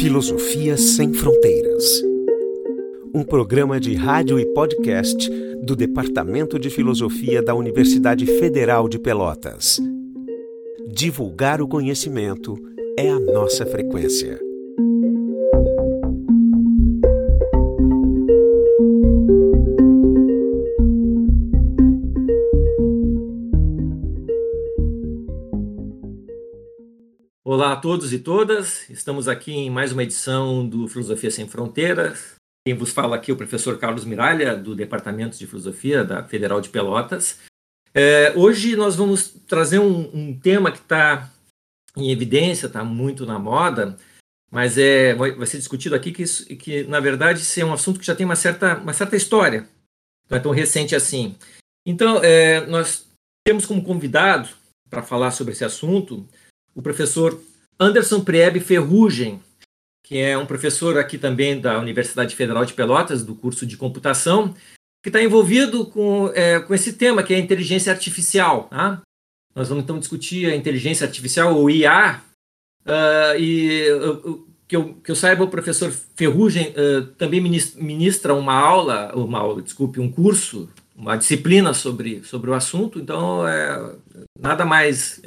Filosofia Sem Fronteiras. Um programa de rádio e podcast do Departamento de Filosofia da Universidade Federal de Pelotas. Divulgar o conhecimento é a nossa frequência. Todos e todas, estamos aqui em mais uma edição do Filosofia Sem Fronteiras. Quem vos fala aqui é o professor Carlos Miralha, do Departamento de Filosofia da Federal de Pelotas. É, hoje nós vamos trazer um, um tema que está em evidência, está muito na moda, mas é, vai, vai ser discutido aqui que, isso, que, na verdade, é um assunto que já tem uma certa, uma certa história, não é tão recente assim. Então, é, nós temos como convidado para falar sobre esse assunto o professor Anderson Priebe Ferrugem, que é um professor aqui também da Universidade Federal de Pelotas, do curso de computação, que está envolvido com, é, com esse tema, que é a inteligência artificial. Tá? Nós vamos então discutir a inteligência artificial, ou IA, uh, ah, e que, eu, que eu saiba, o professor Ferrugem uh, também ministra uma aula, uma aula, desculpe, um curso, uma disciplina sobre, sobre o assunto, então é nada mais.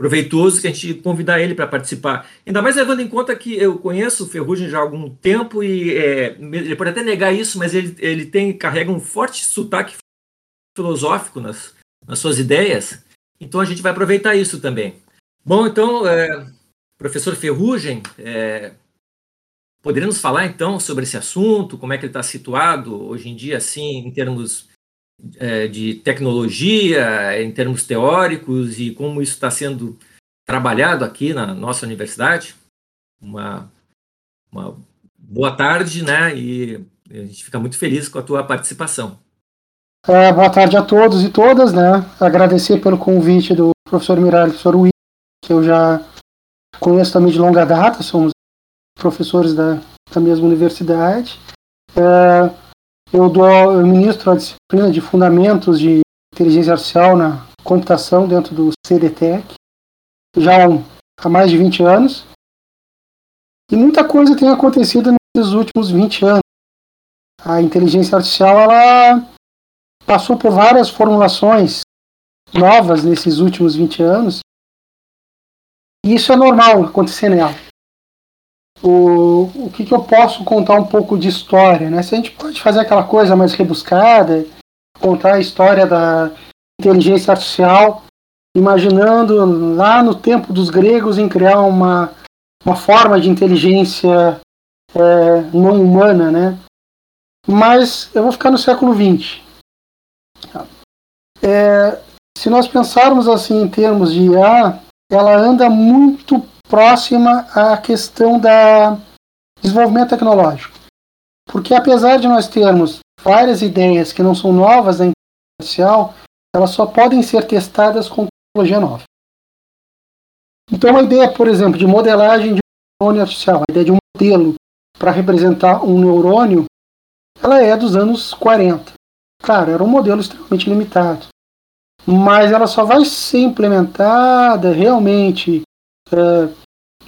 Proveitoso que a gente convidar ele para participar. Ainda mais levando em conta que eu conheço o Ferrugem já há algum tempo e é, ele pode até negar isso, mas ele, ele tem carrega um forte sotaque filosófico nas, nas suas ideias. Então a gente vai aproveitar isso também. Bom, então, é, professor Ferrugem, é, poderia nos falar então sobre esse assunto, como é que ele está situado hoje em dia, assim, em termos é, de tecnologia, em termos teóricos, e como isso está sendo trabalhado aqui na nossa universidade. Uma, uma boa tarde, né? E a gente fica muito feliz com a tua participação. É, boa tarde a todos e todas, né? Agradecer pelo convite do professor Miralho e professor Will, que eu já conheço também de longa data, somos professores da, da mesma universidade. É, eu, dou, eu ministro a disciplina de Fundamentos de Inteligência Artificial na Computação dentro do CDTEC, já há mais de 20 anos. E muita coisa tem acontecido nesses últimos 20 anos. A inteligência artificial ela passou por várias formulações novas nesses últimos 20 anos. E isso é normal acontecer nela o, o que, que eu posso contar um pouco de história, né? Se a gente pode fazer aquela coisa mais rebuscada, contar a história da inteligência artificial, imaginando lá no tempo dos gregos em criar uma, uma forma de inteligência é, não humana, né? Mas eu vou ficar no século XX. É, se nós pensarmos assim em termos de IA, ela anda muito próxima à questão da desenvolvimento tecnológico. Porque apesar de nós termos várias ideias que não são novas da inteligência artificial, elas só podem ser testadas com tecnologia nova. Então a ideia, por exemplo, de modelagem de um neurônio artificial, a ideia de um modelo para representar um neurônio, ela é dos anos 40. Claro, era um modelo extremamente limitado. Mas ela só vai ser implementada realmente é,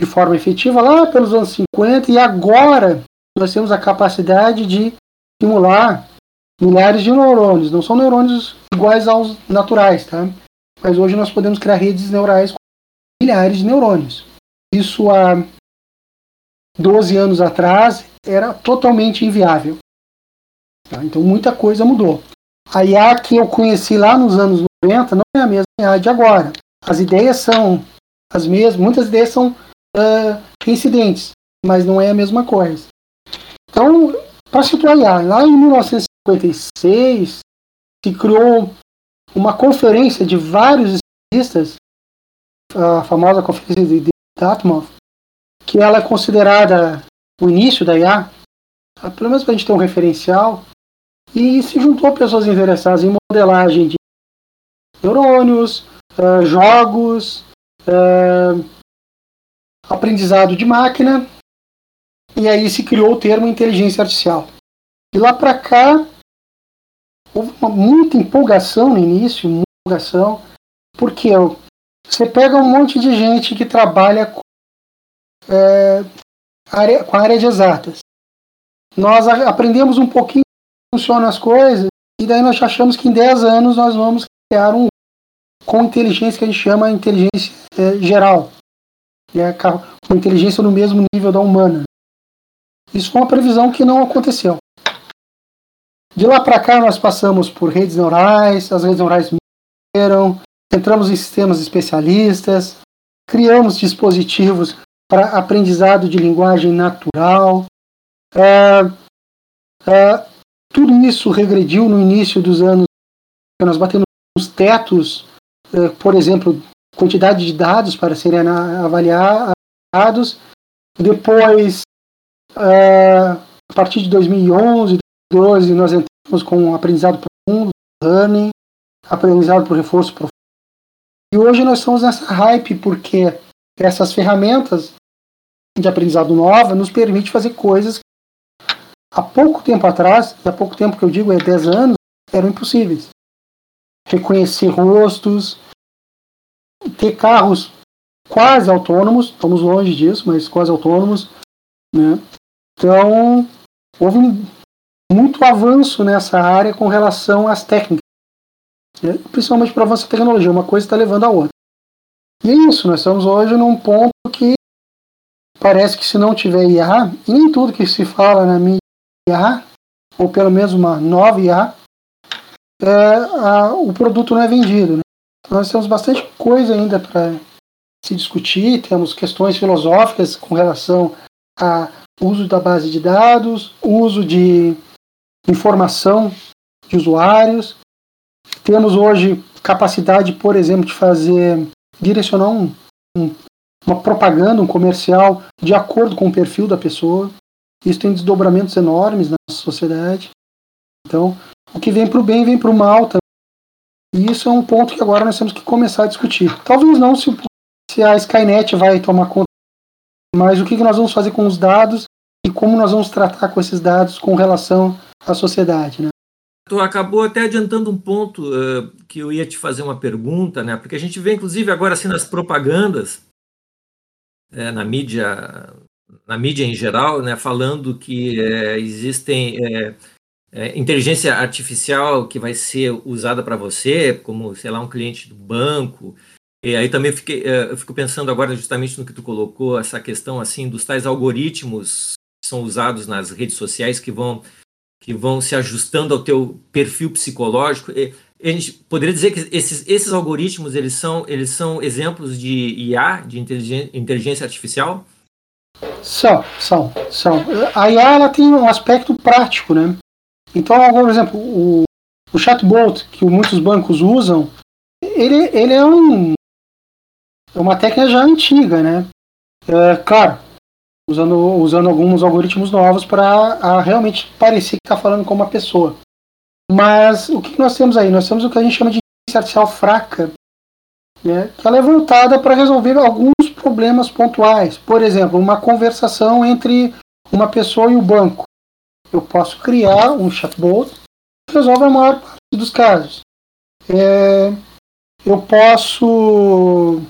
de forma efetiva lá pelos anos 50 e agora nós temos a capacidade de simular milhares de neurônios. Não são neurônios iguais aos naturais, tá? Mas hoje nós podemos criar redes neurais com milhares de neurônios. Isso há 12 anos atrás era totalmente inviável. Tá? Então muita coisa mudou. A IA que eu conheci lá nos anos 90 não é a mesma IA de agora. As ideias são as mesmas, muitas ideias são uh, mas não é a mesma coisa. Então, para situar lá em 1956 se criou uma conferência de vários especialistas, a famosa conferência de Dartmouth, que ela é considerada o início da IA, tá? pelo menos para a gente ter um referencial, e se juntou pessoas interessadas em modelagem de neurônios, uh, jogos, uh, aprendizado de máquina, e aí se criou o termo inteligência artificial. E lá para cá, houve uma, muita empolgação no início, muita empolgação, porque você pega um monte de gente que trabalha com é, área, com a área de exatas. Nós aprendemos um pouquinho como funcionam as coisas, e daí nós achamos que em 10 anos nós vamos criar um com inteligência que a gente chama inteligência é, geral, é, com inteligência no mesmo nível da humana. Isso foi uma previsão que não aconteceu. De lá para cá nós passamos por redes neurais, as redes neurais morreram, entramos em sistemas especialistas, criamos dispositivos para aprendizado de linguagem natural. É, é, tudo isso regrediu no início dos anos. Nós batemos os tetos, é, por exemplo, quantidade de dados para serem avaliados. Depois, é, a partir de 2011, 2012, nós entramos com aprendizado profundo, learning, aprendizado por reforço profundo. E hoje nós estamos nessa hype porque essas ferramentas de aprendizado nova nos permite fazer coisas que há pouco tempo atrás, e há pouco tempo que eu digo é 10 anos, eram impossíveis. Reconhecer rostos, ter carros quase autônomos, estamos longe disso, mas quase autônomos. Né? Então, houve muito avanço nessa área com relação às técnicas, né? principalmente para a avanço da tecnologia. Uma coisa está levando a outra. E é isso, nós estamos hoje num ponto que parece que se não tiver IA, e nem tudo que se fala na mídia é IA, ou pelo menos uma nova IA, é, a, o produto não é vendido. Né? Nós temos bastante coisa ainda para se discutir, temos questões filosóficas com relação a uso da base de dados, uso de informação de usuários. Temos hoje capacidade, por exemplo, de fazer direcionar um, um, uma propaganda, um comercial de acordo com o perfil da pessoa. Isso tem desdobramentos enormes na sociedade. Então, o que vem para o bem vem para o mal também. E isso é um ponto que agora nós temos que começar a discutir. Talvez não se, se a Skynet vai tomar conta, mas o que nós vamos fazer com os dados e como nós vamos tratar com esses dados com relação à sociedade. Né? Tu acabou até adiantando um ponto uh, que eu ia te fazer uma pergunta, né? Porque a gente vê, inclusive, agora assim nas propagandas, é, na mídia, na mídia em geral, né, falando que é, existem é, é, inteligência artificial que vai ser usada para você, como sei lá um cliente do banco. E aí também fiquei, é, eu fico pensando agora justamente no que tu colocou essa questão assim dos tais algoritmos que são usados nas redes sociais que vão que vão se ajustando ao teu perfil psicológico. a gente poderia dizer que esses, esses algoritmos eles são, eles são exemplos de IA, de inteligência artificial? São, são, são. A IA ela tem um aspecto prático, né? Então, por exemplo, o, o chatbot que muitos bancos usam, ele, ele é um é uma técnica já antiga, né? É, claro, usando, usando alguns algoritmos novos para realmente parecer que está falando com uma pessoa. Mas o que nós temos aí? Nós temos o que a gente chama de inteligência artificial fraca, né? que ela é voltada para resolver alguns problemas pontuais. Por exemplo, uma conversação entre uma pessoa e o banco. Eu posso criar um chatbot que resolve a maior parte dos casos. É, eu posso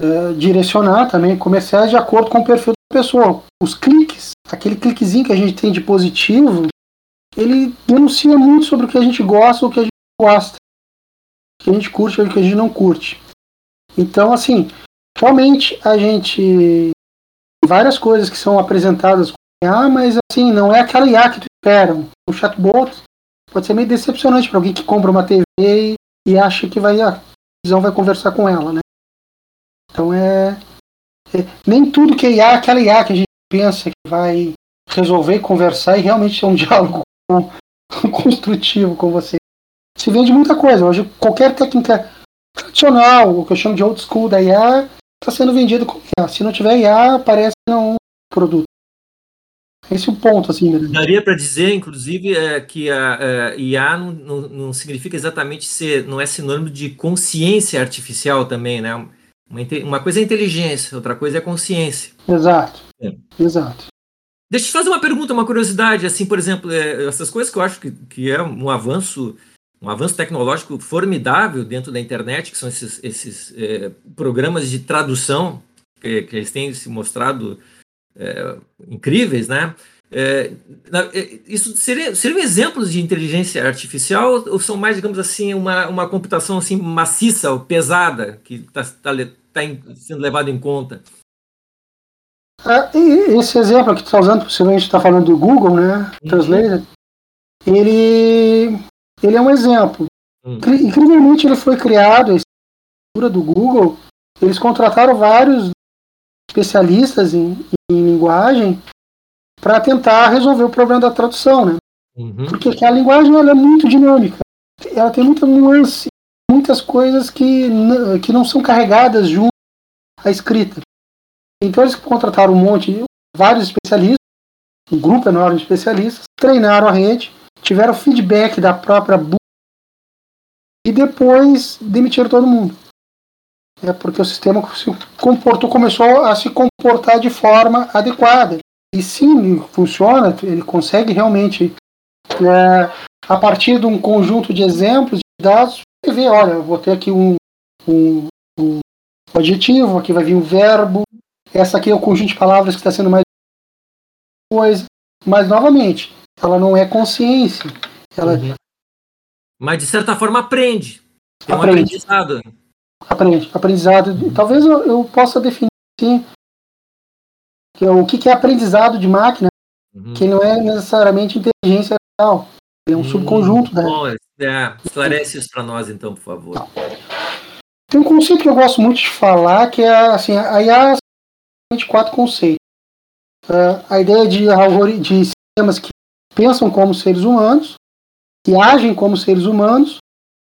uh, direcionar também comerciais de acordo com o perfil da pessoa. Os cliques, aquele cliquezinho que a gente tem de positivo, ele denuncia muito sobre o que a gente gosta ou o que a gente gosta. O que a gente curte ou o que a gente não curte. Então, assim, realmente a gente. Várias coisas que são apresentadas com IA, mas assim, não é aquela IA que tu espera. O chatbot pode ser meio decepcionante para alguém que compra uma TV e, e acha que vai, a visão vai conversar com ela, né? Então é, é, nem tudo que é IA é aquela IA que a gente pensa que vai resolver, conversar e realmente ter um diálogo construtivo com você. Se vende muita coisa. Hoje qualquer técnica tradicional, o que eu chamo de old school da IA, está sendo vendido com IA. Se não tiver IA, aparece não produto. Esse é o ponto, assim. Né? Daria para dizer, inclusive, é, que a, a IA não, não, não, significa exatamente ser, não é sinônimo de consciência artificial também, né? Uma, uma coisa é inteligência, outra coisa é consciência. Exato. É. Exato. Deixa eu te fazer uma pergunta, uma curiosidade, assim, por exemplo, é, essas coisas que eu acho que, que é um avanço, um avanço tecnológico formidável dentro da internet, que são esses, esses é, programas de tradução que, que, eles têm se mostrado é, incríveis, né? É, é, isso seria, seriam exemplos de inteligência artificial ou são mais, digamos assim, uma, uma computação assim maciça ou pesada que está tá, tá sendo levado em conta? É, esse exemplo que tu está usando, possivelmente está falando do Google, né? Uhum. Translator, ele, ele é um exemplo. Uhum. Incrivelmente ele foi criado, a estrutura do Google, eles contrataram vários especialistas em, em linguagem para tentar resolver o problema da tradução, né? Uhum. Porque a linguagem ela é muito dinâmica. Ela tem muita nuance, muitas coisas que, que não são carregadas junto à escrita. Então eles contrataram um monte, vários especialistas, um grupo enorme de especialistas, treinaram a rede, tiveram feedback da própria e depois demitiram todo mundo. É porque o sistema se comportou, começou a se comportar de forma adequada. E sim, funciona, ele consegue realmente, é, a partir de um conjunto de exemplos, de dados, você vê, olha, eu vou ter aqui um, um, um adjetivo, aqui vai vir um verbo, essa aqui é o conjunto de palavras que está sendo mais coisa. Mas, novamente, ela não é consciência. Ela... Uhum. Mas, de certa forma, aprende. Tem aprende. um aprendizado. Aprende. Aprendizado. Talvez eu, eu possa definir assim, que é o que, que é aprendizado de máquina, uhum. que não é necessariamente inteligência real. É um hum, subconjunto, né? Bom, é, esclarece isso para nós, então, por favor. Tá. Tem um conceito que eu gosto muito de falar, que é assim, a IA é quatro conceitos. Uh, a ideia de, de sistemas que pensam como seres humanos, que agem como seres humanos,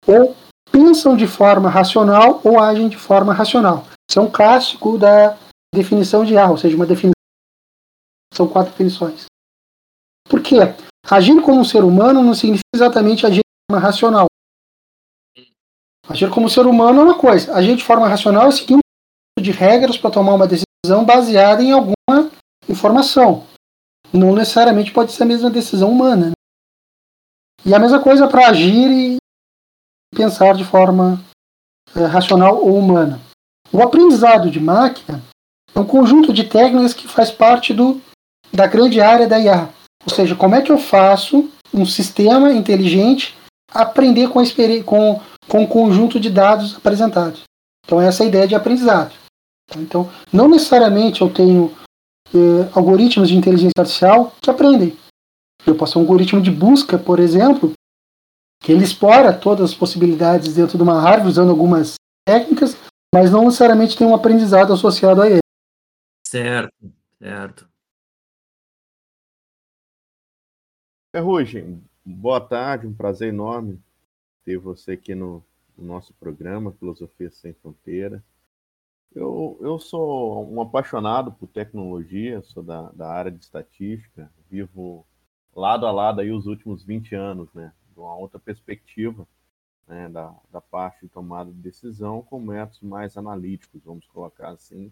ou pensam de forma racional ou agem de forma racional. Isso é um clássico da definição de A, ou seja, uma definição. São quatro definições. Por quê? Agir como um ser humano não significa exatamente agir de forma racional. Agir como ser humano é uma coisa. Agir de forma racional é seguir um de regras para tomar uma decisão baseada em alguma informação. Não necessariamente pode ser a mesma decisão humana. Né? E a mesma coisa para agir pensar de forma é, racional ou humana. O aprendizado de máquina é um conjunto de técnicas que faz parte do, da grande área da IA. Ou seja, como é que eu faço um sistema inteligente aprender com, com, com o conjunto de dados apresentados. Então, essa é a ideia de aprendizado. Então, não necessariamente eu tenho eh, algoritmos de inteligência artificial que aprendem. Eu posso ter um algoritmo de busca, por exemplo, que ele explora todas as possibilidades dentro de uma árvore usando algumas técnicas, mas não necessariamente tem um aprendizado associado a ele. Certo, certo. Ferrugem, boa tarde, um prazer enorme ter você aqui no, no nosso programa Filosofia Sem Fronteira. Eu, eu sou um apaixonado por tecnologia, sou da, da área de estatística, vivo lado a lado aí os últimos 20 anos, né? Uma outra perspectiva né, da, da parte de tomada de decisão com métodos mais analíticos, vamos colocar assim,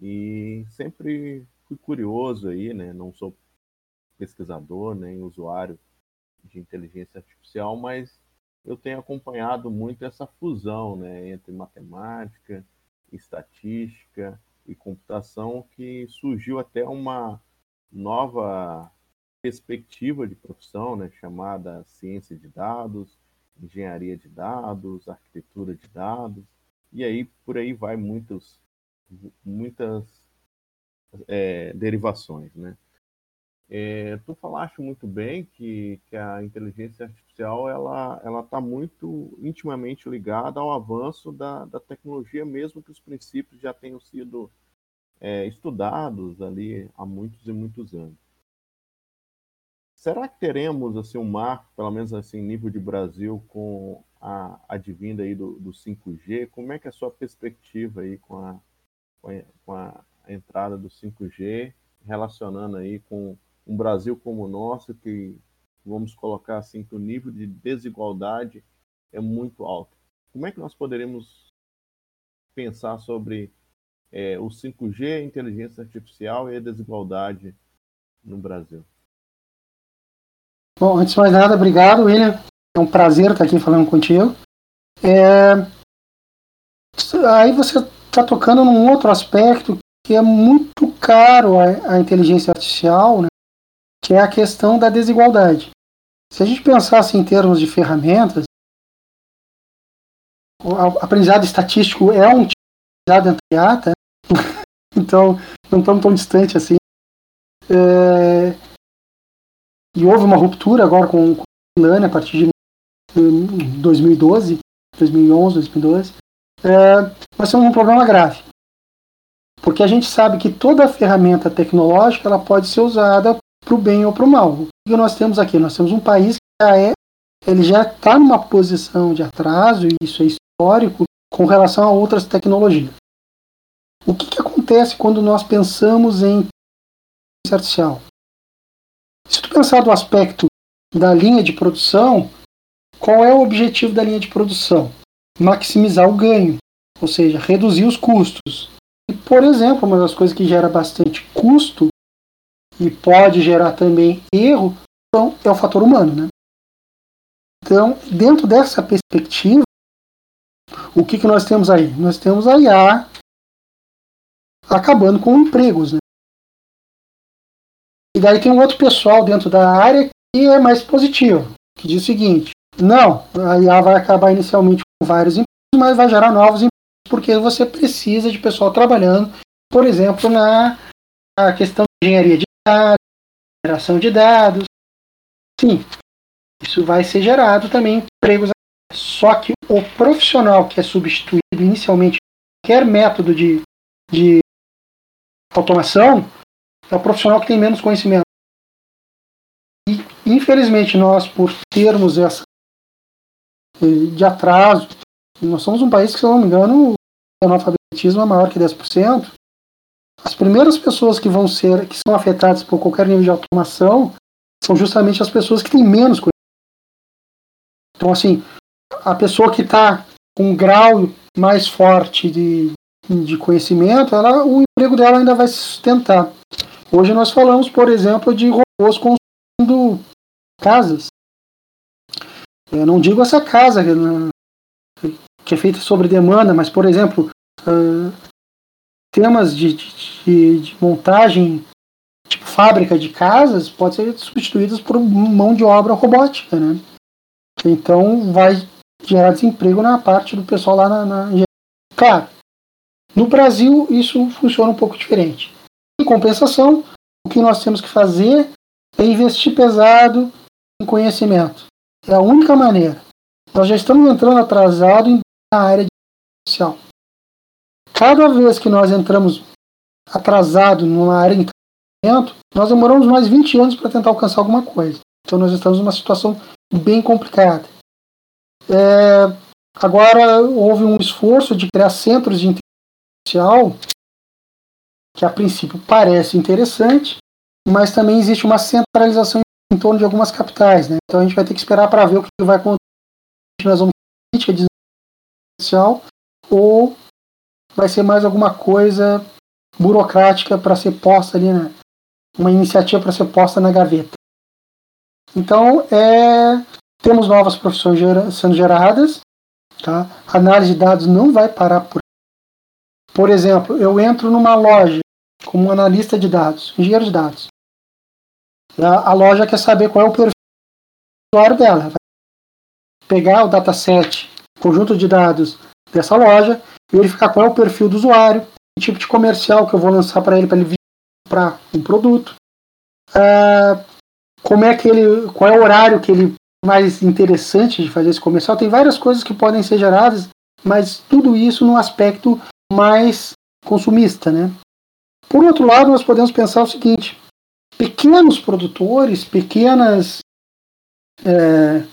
e sempre fui curioso aí, né? Não sou pesquisador nem usuário de inteligência artificial, mas eu tenho acompanhado muito essa fusão, né, entre matemática, estatística e computação que surgiu até uma nova perspectiva de profissão, né, chamada ciência de dados, engenharia de dados, arquitetura de dados, e aí por aí vai muitos muitas é, derivações, né? É, tu falaste muito bem que, que a inteligência artificial ela ela está muito intimamente ligada ao avanço da, da tecnologia, mesmo que os princípios já tenham sido é, estudados ali há muitos e muitos anos. Será que teremos assim um marco, pelo menos assim nível de Brasil, com a advinda aí do, do 5G? Como é que é a sua perspectiva aí com a com a, entrada do 5G, relacionando aí com um Brasil como o nosso, que vamos colocar assim que o nível de desigualdade é muito alto. Como é que nós poderemos pensar sobre é, o 5G, a inteligência artificial e a desigualdade no Brasil? Bom, antes de mais nada, obrigado, William. É um prazer estar aqui falando contigo. É... Aí você está tocando num outro aspecto que é muito caro a inteligência artificial, né, que é a questão da desigualdade. Se a gente pensasse em termos de ferramentas, o aprendizado estatístico é um tipo de aprendizado entre então não estamos tão distante assim. É, e houve uma ruptura agora com, com a Lane a partir de 2012, 2011, 2012. É, nós temos um problema grave. Porque a gente sabe que toda ferramenta tecnológica ela pode ser usada para o bem ou para o mal. O que nós temos aqui? Nós temos um país que já é, ele já está numa posição de atraso, e isso é histórico, com relação a outras tecnologias. O que, que acontece quando nós pensamos em inteligência artificial? Se tu pensar do aspecto da linha de produção, qual é o objetivo da linha de produção? Maximizar o ganho, ou seja, reduzir os custos. E, por exemplo, uma das coisas que gera bastante custo e pode gerar também erro então, é o fator humano. Né? Então, dentro dessa perspectiva, o que, que nós temos aí? Nós temos a IA acabando com empregos. Né? Daí tem um outro pessoal dentro da área que é mais positivo, que diz o seguinte: não, a IA vai acabar inicialmente com vários empregos, mas vai gerar novos empregos porque você precisa de pessoal trabalhando, por exemplo, na, na questão de engenharia de dados, geração de dados. Sim, isso vai ser gerado também empregos. Só que o profissional que é substituído inicialmente qualquer método de, de automação é o profissional que tem menos conhecimento. E, infelizmente, nós, por termos essa eh, de atraso, nós somos um país que, se eu não me engano, o analfabetismo é maior que 10%. As primeiras pessoas que vão ser, que são afetadas por qualquer nível de automação, são justamente as pessoas que têm menos conhecimento. Então, assim, a pessoa que está com um grau mais forte de, de conhecimento, ela, o emprego dela ainda vai se sustentar. Hoje nós falamos, por exemplo, de robôs construindo casas. Eu não digo essa casa que é feita sobre demanda, mas, por exemplo, uh, temas de, de, de, montagem, tipo fábrica de casas, podem ser substituídos por mão de obra robótica, né? Então vai gerar desemprego na parte do pessoal lá na, na... Claro, no Brasil, isso funciona um pouco diferente. Em compensação, o que nós temos que fazer é investir pesado em conhecimento. É a única maneira. Nós já estamos entrando atrasado na área de social. Cada vez que nós entramos atrasado numa área de conhecimento, nós demoramos mais 20 anos para tentar alcançar alguma coisa. Então nós estamos numa situação bem complicada. É, agora houve um esforço de criar centros de social, que a princípio parece interessante, mas também existe uma centralização em torno de algumas capitais. Né? Então a gente vai ter que esperar para ver o que vai acontecer. Nós vamos política de social ou vai ser mais alguma coisa burocrática para ser posta ali, né? uma iniciativa para ser posta na gaveta. Então, é, temos novas profissões gera, sendo geradas, tá? Análise de dados não vai parar por por exemplo, eu entro numa loja como analista de dados, engenheiro de dados. A, loja quer saber qual é o perfil do usuário dela. Vai pegar o dataset, conjunto de dados dessa loja, verificar qual é o perfil do usuário, o tipo de comercial que eu vou lançar para ele para ele comprar um produto, uh, como é que ele, qual é o horário que ele mais interessante de fazer esse comercial. Tem várias coisas que podem ser geradas, mas tudo isso no aspecto mais consumista, né? Por outro lado, nós podemos pensar o seguinte: pequenos produtores, pequenas é,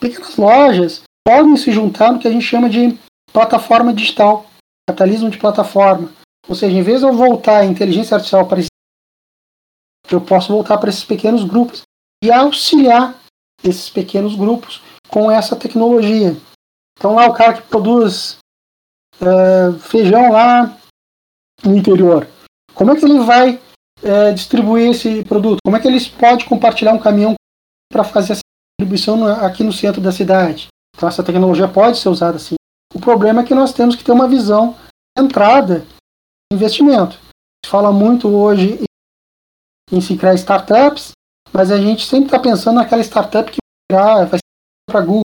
pequenas lojas podem se juntar no que a gente chama de plataforma digital, capitalismo de plataforma. Ou seja, em vez de eu voltar a inteligência artificial para eu posso voltar para esses pequenos grupos e auxiliar esses pequenos grupos com essa tecnologia. Então lá o cara que produz é, feijão lá no interior. Como é que ele vai é, distribuir esse produto? Como é que eles podem compartilhar um caminhão para fazer essa distribuição aqui no centro da cidade? Então essa tecnologia pode ser usada assim. O problema é que nós temos que ter uma visão centrada investimento. Se fala muito hoje em se criar startups, mas a gente sempre está pensando naquela startup que vai ser para Google.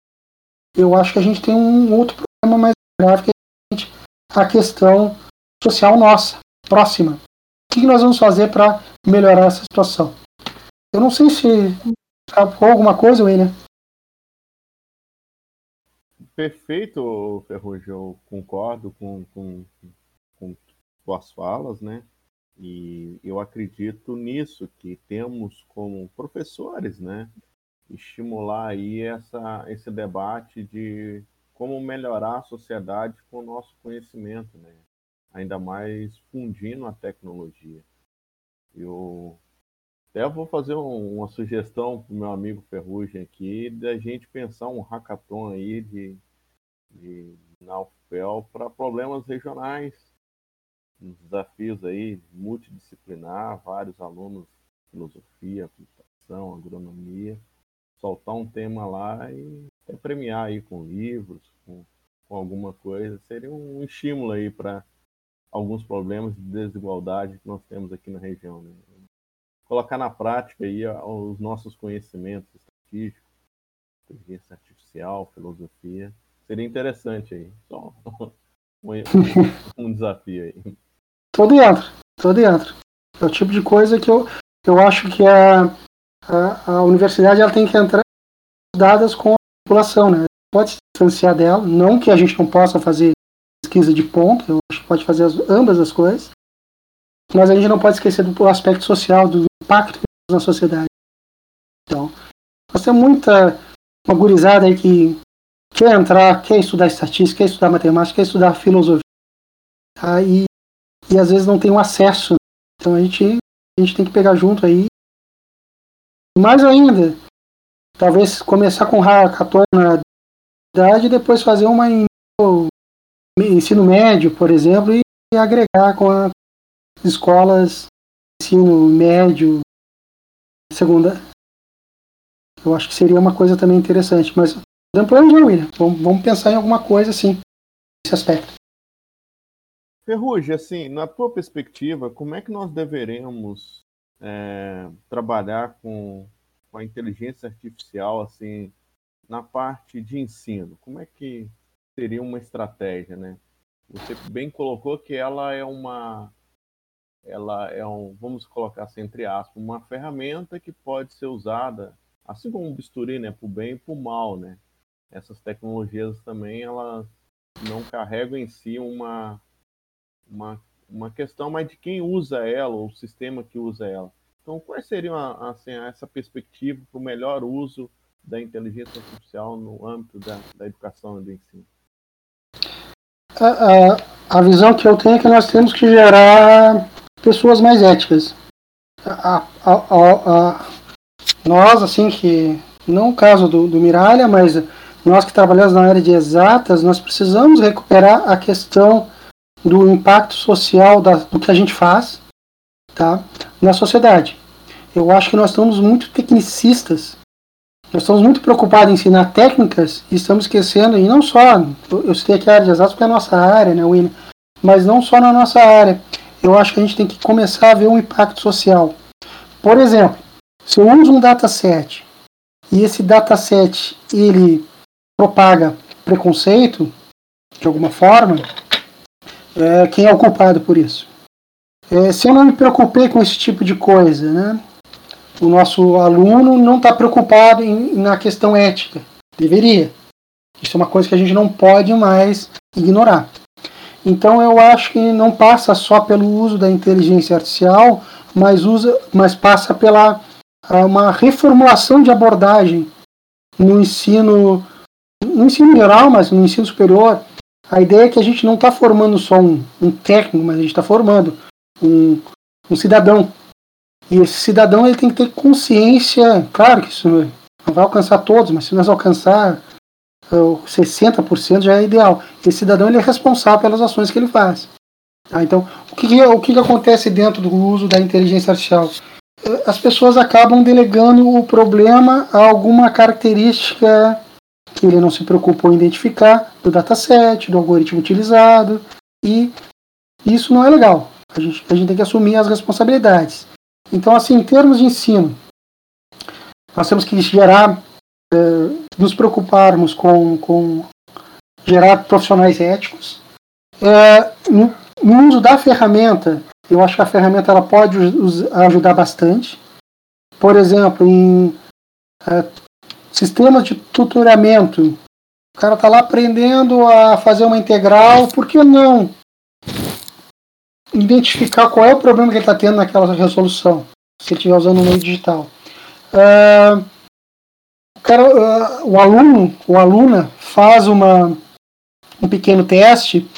Eu acho que a gente tem um outro problema mais grave que é a questão social nossa, próxima. O que nós vamos fazer para melhorar essa situação? Eu não sei se escapou alguma coisa, William. Perfeito, Ferrugem. Eu concordo com, com, com suas falas, né? E eu acredito nisso, que temos como professores, né? Estimular aí essa, esse debate de como melhorar a sociedade com o nosso conhecimento, né? Ainda mais fundindo a tecnologia. Eu até vou fazer um, uma sugestão para o meu amigo Ferrugem aqui, da gente pensar um hackathon aí de, de para problemas regionais, desafios aí multidisciplinar, vários alunos, filosofia, computação, agronomia, soltar um tema lá e premiar aí com livros, com, com alguma coisa, seria um estímulo aí para alguns problemas de desigualdade que nós temos aqui na região. Né? Colocar na prática aí os nossos conhecimentos estatísticos, inteligência artificial, filosofia, seria interessante aí. Só um, um desafio aí. Tô dentro, tô dentro. É o tipo de coisa que eu, eu acho que a, a, a universidade ela tem que entrar dadas com a população, né? Pode se distanciar dela, não que a gente não possa fazer pesquisa de ponto, eu pode fazer as, ambas as coisas, mas a gente não pode esquecer do aspecto social, do impacto na sociedade. Então, nós temos muita uma gurizada aí que quer entrar, quer estudar estatística, quer estudar matemática, quer estudar filosofia, tá? e e às vezes não tem um acesso. Então a gente, a gente tem que pegar junto aí. Mais ainda, talvez começar com hackathon na idade e depois fazer uma em ensino médio, por exemplo, e agregar com as escolas ensino médio, segunda. Eu acho que seria uma coisa também interessante. Mas, por exemplo, William, vamos, vamos pensar em alguma coisa assim, nesse aspecto. Ferrugem, assim, na tua perspectiva, como é que nós deveremos é, trabalhar com, com a inteligência artificial, assim, na parte de ensino? Como é que seria uma estratégia, né? Você bem colocou que ela é uma, ela é um, vamos colocar assim entre aspas, uma ferramenta que pode ser usada, assim como um bisturi, né, para o bem e para o mal, né? Essas tecnologias também elas não carregam em si uma uma, uma questão mais de quem usa ela, ou o sistema que usa ela. Então, qual seria assim, essa perspectiva para o melhor uso da inteligência artificial no âmbito da, da educação e do ensino? A, a, a, visão que eu tenho é que nós temos que gerar pessoas mais éticas. A, a, nós, assim, que não o caso do, do Miralha, mas nós que trabalhamos na área de exatas, nós precisamos recuperar a questão do impacto social da, do que a gente faz tá, na sociedade. Eu acho que nós estamos muito tecnicistas, nós estamos muito preocupados em ensinar técnicas e estamos esquecendo, e não só, eu, citei aqui a área de exatos porque é a nossa área, né, William, mas não só na nossa área. Eu acho que a gente tem que começar a ver um impacto social. Por exemplo, se eu uso um dataset e esse dataset ele propaga preconceito de alguma forma, é, quem é o culpado por isso. É, se eu não me preocupei com esse tipo de coisa, né, o nosso aluno não está preocupado em, na questão ética. Deveria. Isso é uma coisa que a gente não pode mais ignorar. Então eu acho que não passa só pelo uso da inteligência artificial, mas, usa, mas passa pela uma reformulação de abordagem no ensino, no ensino geral, mas no ensino superior, a ideia é que a gente não está formando só um, um, técnico, mas a gente está formando um, um, cidadão. E esse cidadão ele tem que ter consciência, claro que isso não vai alcançar todos, mas se nós alcançar 60% já é ideal. Esse cidadão ele é responsável pelas ações que ele faz. Tá? Então, o que, o que acontece dentro do uso da inteligência artificial? As pessoas acabam delegando o problema a alguma característica que ele não se preocupou em identificar do dataset, do algoritmo utilizado, e isso não é legal. A gente, a gente tem que assumir as responsabilidades. Então, assim, em termos de ensino, nós temos que gerar, eh, nos preocuparmos com, com gerar profissionais éticos. É, no, no, uso da ferramenta, eu acho que a ferramenta ela pode ajudar bastante. Por exemplo, em é, sistemas de tutoramento, o cara está lá aprendendo a fazer uma integral, por que não identificar qual é o problema que ele está tendo naquela resolução, se ele estiver usando o meio digital? Uh, o, cara, uh, o aluno, o aluna faz uma, um pequeno teste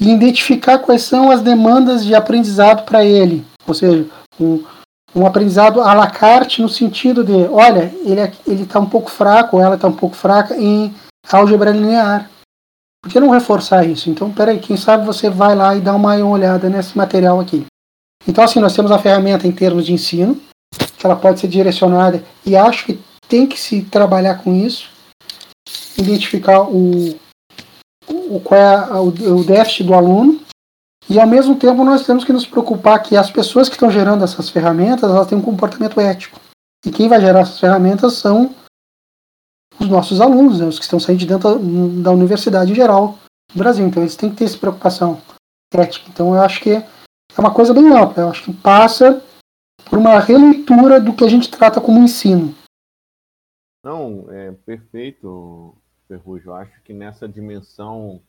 e identificar quais são as demandas de aprendizado para ele. Ou seja, um, um aprendizado à la carte no sentido de, olha, ele é, está um pouco fraco, ou ela está um pouco fraca em álgebra linear. Por que não reforçar isso? Então, peraí, quem sabe você vai lá e dá uma olhada nesse material aqui. Então, assim, nós temos a ferramenta em termos de ensino, que ela pode ser direcionada, e acho que tem que se trabalhar com isso, identificar o, o, qual é o, o déficit do aluno, e ao mesmo tempo nós temos que nos preocupar que as pessoas que estão gerando essas ferramentas, elas têm um comportamento ético. E quem vai gerar essas ferramentas são os nossos alunos, né, os que estão saindo de dentro da, da universidade em geral do Brasil. Então eles têm que ter essa preocupação ética. Então eu acho que é uma coisa bem ampla. Eu acho que passa por uma releitura do que a gente trata como ensino. Não, é perfeito, Ferrugem. Eu acho que nessa dimensão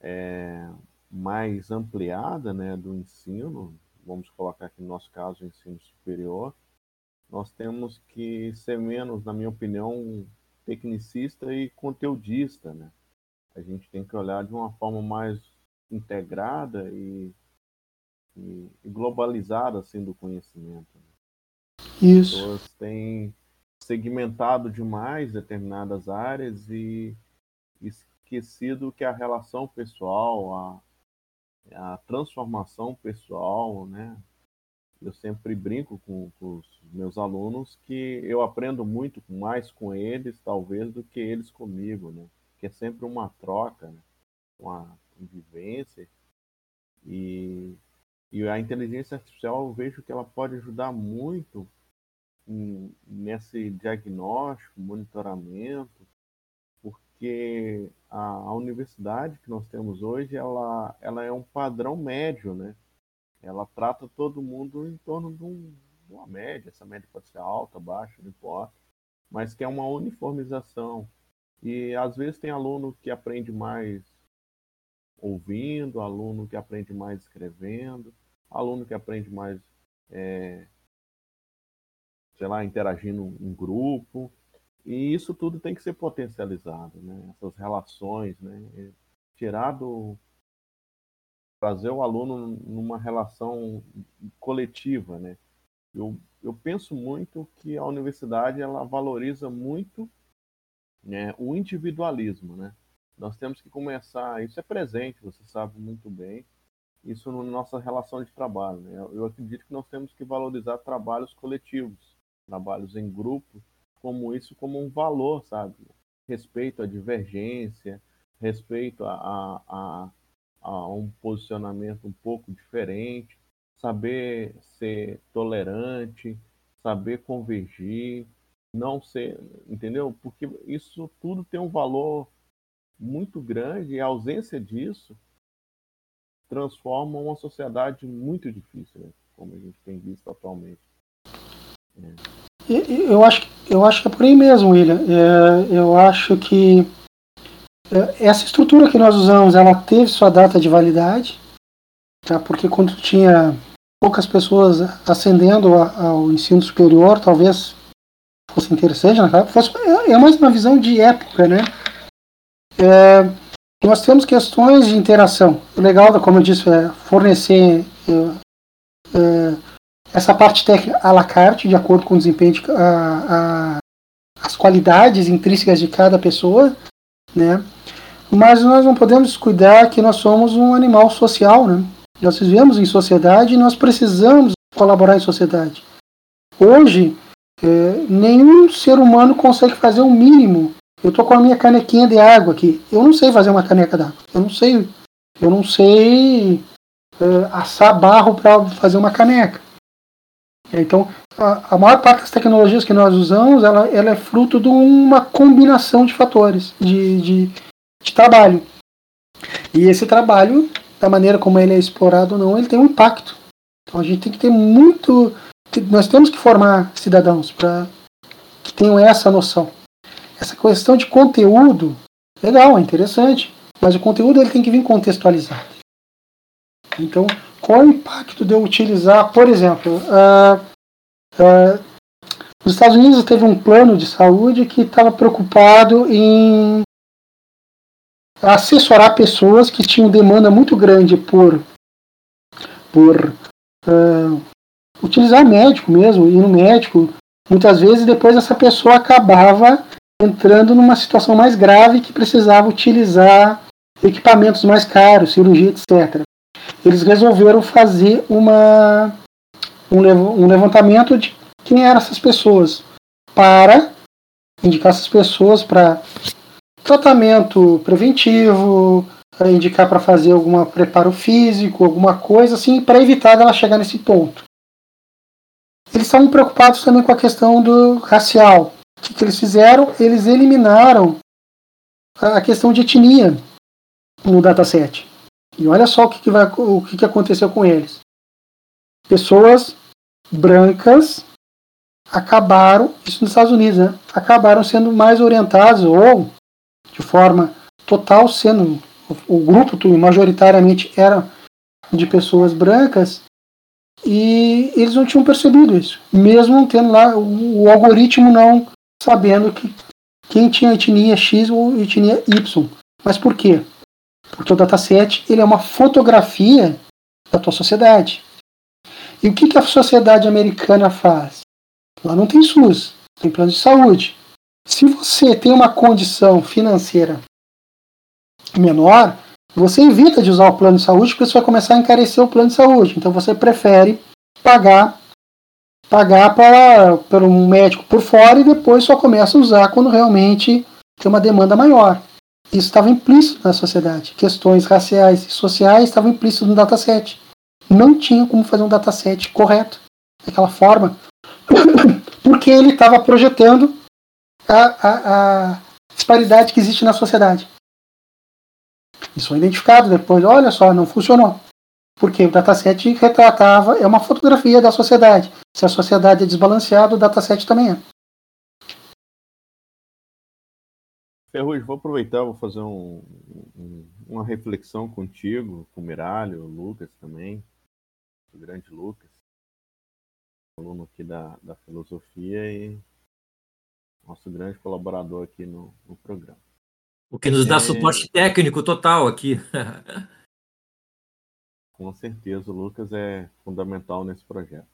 é, mais ampliada né, do ensino, vamos colocar aqui no nosso caso o ensino superior, nós temos que ser menos, na minha opinião, tecnicista e conteudista. Né? A gente tem que olhar de uma forma mais integrada e, e, e globalizada assim, do conhecimento. Né? Isso. As pessoas têm segmentado demais determinadas áreas e esquecido que a relação pessoal, a, a transformação pessoal, né? Eu sempre brinco com, com, os meus alunos que eu aprendo muito mais com eles, talvez, do que eles comigo, né? Que é sempre uma troca, né? uma convivência. E, e a inteligência artificial eu vejo que ela pode ajudar muito nesse diagnóstico, monitoramento, porque a, a, universidade que nós temos hoje, ela, ela é um padrão médio, né? Ela trata todo mundo em torno de, um, de uma média. Essa média pode ser alta, baixa, não importa. Mas que é uma uniformização. E às vezes tem aluno que aprende mais ouvindo, aluno que aprende mais escrevendo, aluno que aprende mais é, sei lá, interagindo em grupo. E isso tudo tem que ser potencializado, né? Essas relações, né? Tirar do trazer o aluno numa relação coletiva, né? Eu, eu penso muito que a universidade ela valoriza muito né, o individualismo, né? Nós temos que começar, isso é presente, você sabe muito bem, isso na nossa relação de trabalho. Né? Eu acredito que nós temos que valorizar trabalhos coletivos, trabalhos em grupo, como isso como um valor, sabe? Respeito à divergência, respeito a, a, a um posicionamento um pouco diferente, saber ser tolerante, saber convergir, não ser, entendeu? Porque isso tudo tem um valor muito grande e a ausência disso transforma uma sociedade muito difícil, né? como a gente tem visto atualmente. Eu acho, eu acho que é por aí mesmo, William. É, eu acho que é, essa estrutura que nós usamos, ela teve sua data de validade, tá? porque quando tinha poucas pessoas ascendendo ao ensino superior, talvez fosse interessante, né? fosse, é, é mais uma visão de época, né? É, nós temos questões de interação. O legal, como eu disse, é fornecer é, é essa parte técnica à la carte, de acordo com o desempenho, de, a, a, as qualidades intrínsecas de cada pessoa, né? Mas nós não podemos descuidar que nós somos um animal social, né? Nós vivemos em sociedade e nós precisamos colaborar em sociedade. Hoje, é, nenhum ser humano consegue fazer o um mínimo. Eu tô com a minha canequinha de água aqui. Eu não sei fazer uma caneca d'água. Eu não sei. Eu não sei uh, assar barro para fazer uma caneca. Então, a, a, maior parte das tecnologias que nós usamos, ela, ela é fruto de uma combinação de fatores de, de, de trabalho. E esse trabalho, da maneira como ele é explorado ou não, ele tem um impacto. Então a gente tem que ter muito. Nós temos que formar cidadãos para que tenham essa noção. Essa questão de conteúdo, legal, é interessante, mas o conteúdo ele tem que vir contextualizado. Então, qual é o impacto de eu utilizar, por exemplo, uh, uh, os Estados Unidos teve um plano de saúde que estava preocupado em assessorar pessoas que tinham demanda muito grande por, por uh, utilizar médico mesmo, ir no médico. Muitas vezes depois essa pessoa acabava entrando numa situação mais grave que precisava utilizar equipamentos mais caros, cirurgia, etc. Eles resolveram fazer uma, um, um levantamento de quem eram essas pessoas para indicar essas pessoas para tratamento preventivo, indicar para fazer algum preparo físico, alguma coisa assim, para evitar dela chegar nesse ponto. Eles estavam preocupados também com a questão do racial. O que, que eles fizeram? Eles eliminaram a questão de etnia no dataset. E olha só o que, que, vai, o que, que aconteceu com eles. Pessoas brancas acabaram, isso nos Estados Unidos, né, acabaram sendo mais orientados ou de forma total sendo o, grupo majoritariamente era de pessoas brancas e eles não tinham percebido isso, mesmo tendo lá o, o algoritmo não sabendo que quem tinha etnia X ou etnia Y. Mas por quê? Porque o dataset ele é uma fotografia da tua sociedade. E o que, que a sociedade americana faz? Lá não tem SUS, tem plano de saúde. Se você tem uma condição financeira menor, você evita de usar o plano de saúde porque você vai começar a encarecer o plano de saúde. Então você prefere pagar pagar para, para um médico por fora e depois só começa a usar quando realmente tem uma demanda maior. Isso estava implícito na sociedade. Questões raciais e sociais estavam implícitas no dataset. Não tinha como fazer um dataset correto daquela forma, porque ele estava projetando a, a, a disparidade que existe na sociedade. Isso foi identificado depois. Olha só, não funcionou. Porque o dataset retratava, é uma fotografia da sociedade. Se a sociedade é desbalanceada, o dataset também é. Ferrugem, vou aproveitar, vou fazer um, um, uma reflexão contigo, com o Miralho, o Lucas também, o grande Lucas, aluno aqui da, da filosofia e nosso grande colaborador aqui no, no programa. O que nos dá é... suporte técnico total aqui. Com certeza, o Lucas é fundamental nesse projeto.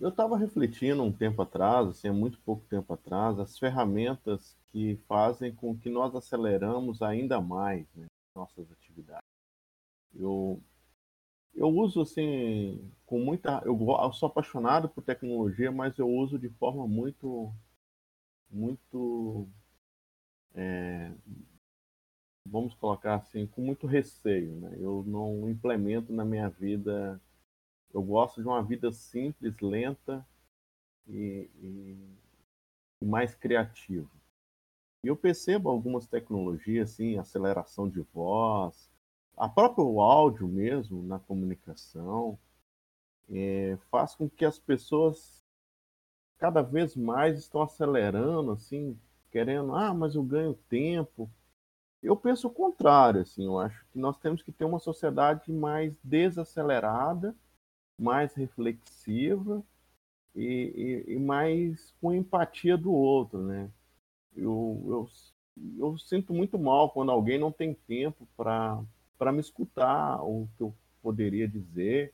Eu estava refletindo um tempo atrás, assim, há muito pouco tempo atrás, as ferramentas que fazem com que nós aceleramos ainda mais né, nossas atividades. Eu, eu uso assim com muita, eu, eu sou apaixonado por tecnologia, mas eu uso de forma muito, muito, é, vamos colocar assim, com muito receio. Né? Eu não implemento na minha vida eu gosto de uma vida simples, lenta e, e, e mais criativa. E eu percebo algumas tecnologias, assim, aceleração de voz, a próprio áudio mesmo na comunicação, é, faz com que as pessoas cada vez mais estão acelerando, assim, querendo, ah, mas eu ganho tempo. Eu penso o contrário, assim, eu acho que nós temos que ter uma sociedade mais desacelerada mais reflexiva e, e, e, mais com empatia do outro, né? Eu, eu, eu sinto muito mal quando alguém não tem tempo para me escutar o que eu poderia dizer,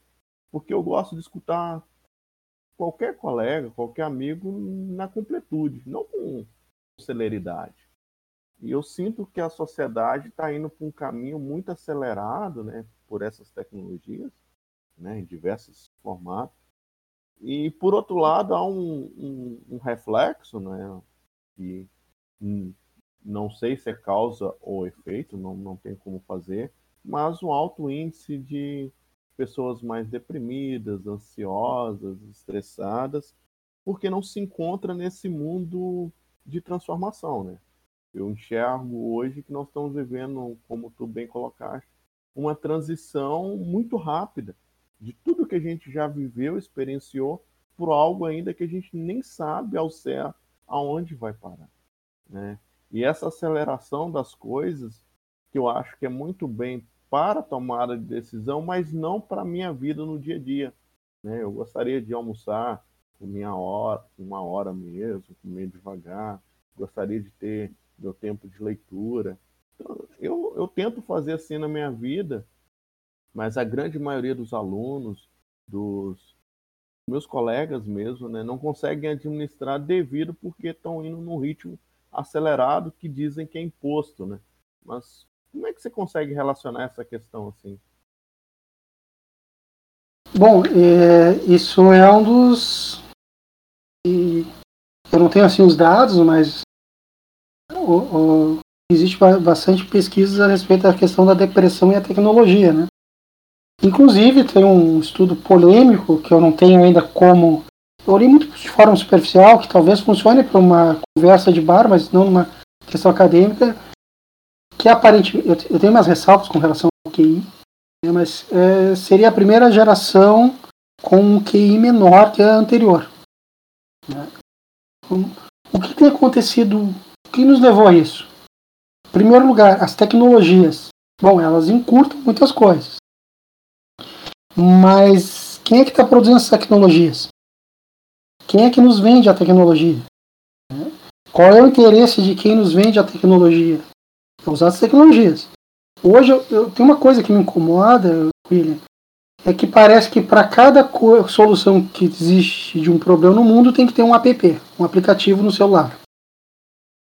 porque eu gosto de escutar qualquer colega, qualquer amigo na completude, não com celeridade. E eu sinto que a sociedade está indo para um caminho muito acelerado, né, por essas tecnologias, né, em diversos formatos. E, por outro lado, há um, um, um reflexo, né, que não sei se é causa ou efeito, não, não tem como fazer, mas um alto índice de pessoas mais deprimidas, ansiosas, estressadas, porque não se encontra nesse mundo de transformação, né? Eu enxergo hoje que nós estamos vivendo, como tu bem colocaste, uma transição muito rápida de tudo que a gente já viveu, experienciou, por algo ainda que a gente nem sabe ao certo aonde vai parar, né? E essa aceleração das coisas, que eu acho que é muito bem para a tomada de decisão, mas não para a minha vida no dia a dia. Né? Eu gostaria de almoçar com minha hora, uma hora mesmo, comer devagar, gostaria de ter meu tempo de leitura. Então, eu, eu tento fazer assim na minha vida, mas a grande maioria dos alunos, dos meus colegas mesmo, né, não conseguem administrar devido porque estão indo num ritmo acelerado que dizem que é imposto, né? Mas como é que você consegue relacionar essa questão assim? Bom, é, isso é um dos. Eu não tenho assim os dados, mas o, o, existe bastante pesquisas a respeito da questão da depressão e a tecnologia, né? Inclusive tem um estudo polêmico que eu não tenho ainda como. Eu li muito de forma superficial, que talvez funcione para uma conversa de bar, mas não numa questão acadêmica, que aparentemente, eu, tenho umas ressalvas com relação ao QI, né, mas é, seria a primeira geração com um QI menor que a anterior. Né? O que tem acontecido? O que nos levou a isso? Em primeiro lugar, as tecnologias. Bom, elas encurtam muitas coisas. Mas quem é que está produzindo essas tecnologias? Quem é que nos vende a tecnologia? Qual é o interesse de quem nos vende a tecnologia? usar as tecnologias. Hoje eu, eu tenho uma coisa que me incomoda, William, é que parece que para cada solução que existe de um problema no mundo tem que ter um app, um aplicativo no celular.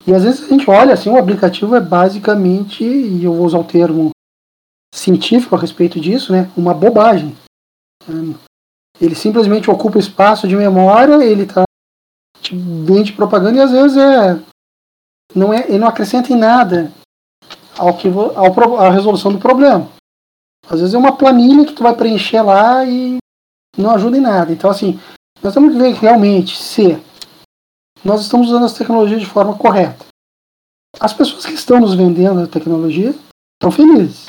E às vezes a gente olha assim, o aplicativo é basicamente, e eu vou usar o termo científico a respeito disso, né, uma bobagem. Ele simplesmente ocupa espaço de memória, ele tá vende propaganda e às vezes é não é, ele não acrescenta em nada ao que ao, à resolução do problema. Às vezes é uma planilha que tu vai preencher lá e não ajuda em nada. Então, assim, nós temos que ver realmente se nós estamos usando as tecnologias de forma correta. As pessoas que estão nos vendendo a tecnologia estão felizes.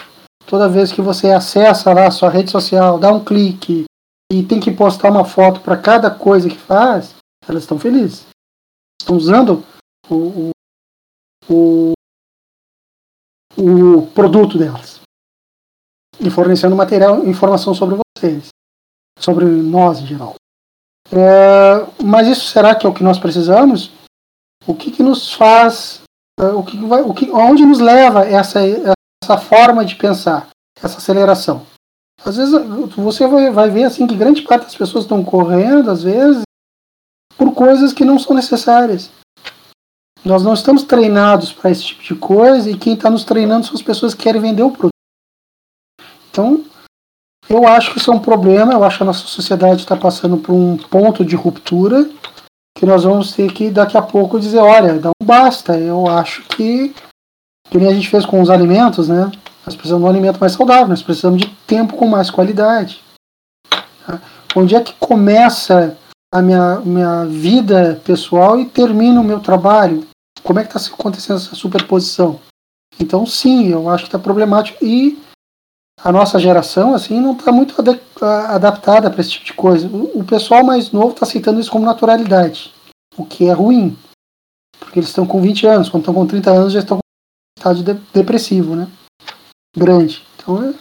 Toda vez que você acessa lá a sua rede social, dá um clique e tem que postar uma foto para cada coisa que faz, elas estão felizes. Estão usando o, o, o produto delas e fornecendo material, informação sobre vocês, sobre nós em geral. É, mas isso será que é o que nós precisamos? O que, que nos faz, é, o que vai, o que, onde nos leva essa, essa forma de pensar, essa aceleração? Às vezes você vai, ver assim que grande parte das pessoas estão correndo, às vezes, por coisas que não são necessárias. Nós não estamos treinados para esse tipo de coisa e quem está nos treinando são as pessoas que querem vender o produto. Então, eu acho que isso é um problema. Eu acho que a nossa sociedade está passando por um ponto de ruptura que nós vamos ter que daqui a pouco dizer, olha, não basta. Eu acho que que nem a gente fez com os alimentos, né? Nós precisamos de um alimento mais saudável, nós precisamos de tempo com mais qualidade. Onde é que começa a minha, minha vida pessoal e termina o meu trabalho? Como é que está acontecendo essa superposição? Então, sim, eu acho que está problemático. E a nossa geração, assim, não está muito adaptada para esse tipo de coisa. O, pessoal mais novo está aceitando isso como naturalidade, o que é ruim. Porque eles estão com 20 anos, quando estão com 30 anos já estão estado de depressivo, né? Grande. Então, é,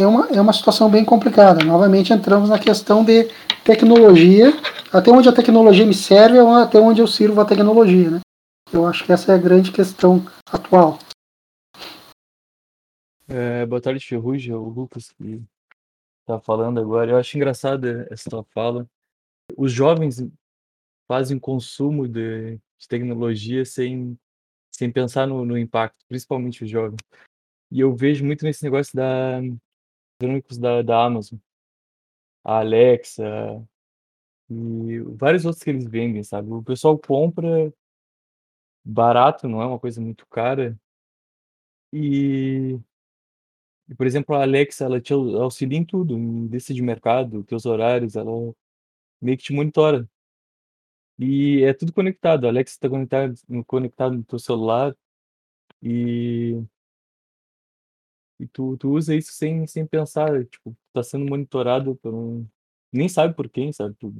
é uma, é uma situação bem complicada. Novamente entramos na questão de tecnologia, até onde a tecnologia me serve ou até onde eu sirvo a tecnologia, né? Eu acho que essa é a grande questão atual. É, boa tarde, Ferrugem, é o Lucas que está falando agora. Eu acho engraçado essa tua fala. Os jovens fazem consumo de, de tecnologia sem, sem pensar no, no, impacto, principalmente os jovens. E eu vejo muito nesse negócio da da, da Amazon, a Alexa e vários outros que eles vendem, sabe? O pessoal compra barato, não é uma coisa muito cara. E E, por exemplo, a Alexa, ela te auxilia em tudo, em lista de mercado, teus horários, ela meio que te monitora. E é tudo conectado. A Alexa está conectado, conectado no teu celular e, e tu, tu usa isso sem, sem pensar. Tipo, tá sendo monitorado por um. Nem sabe por quem, sabe? Por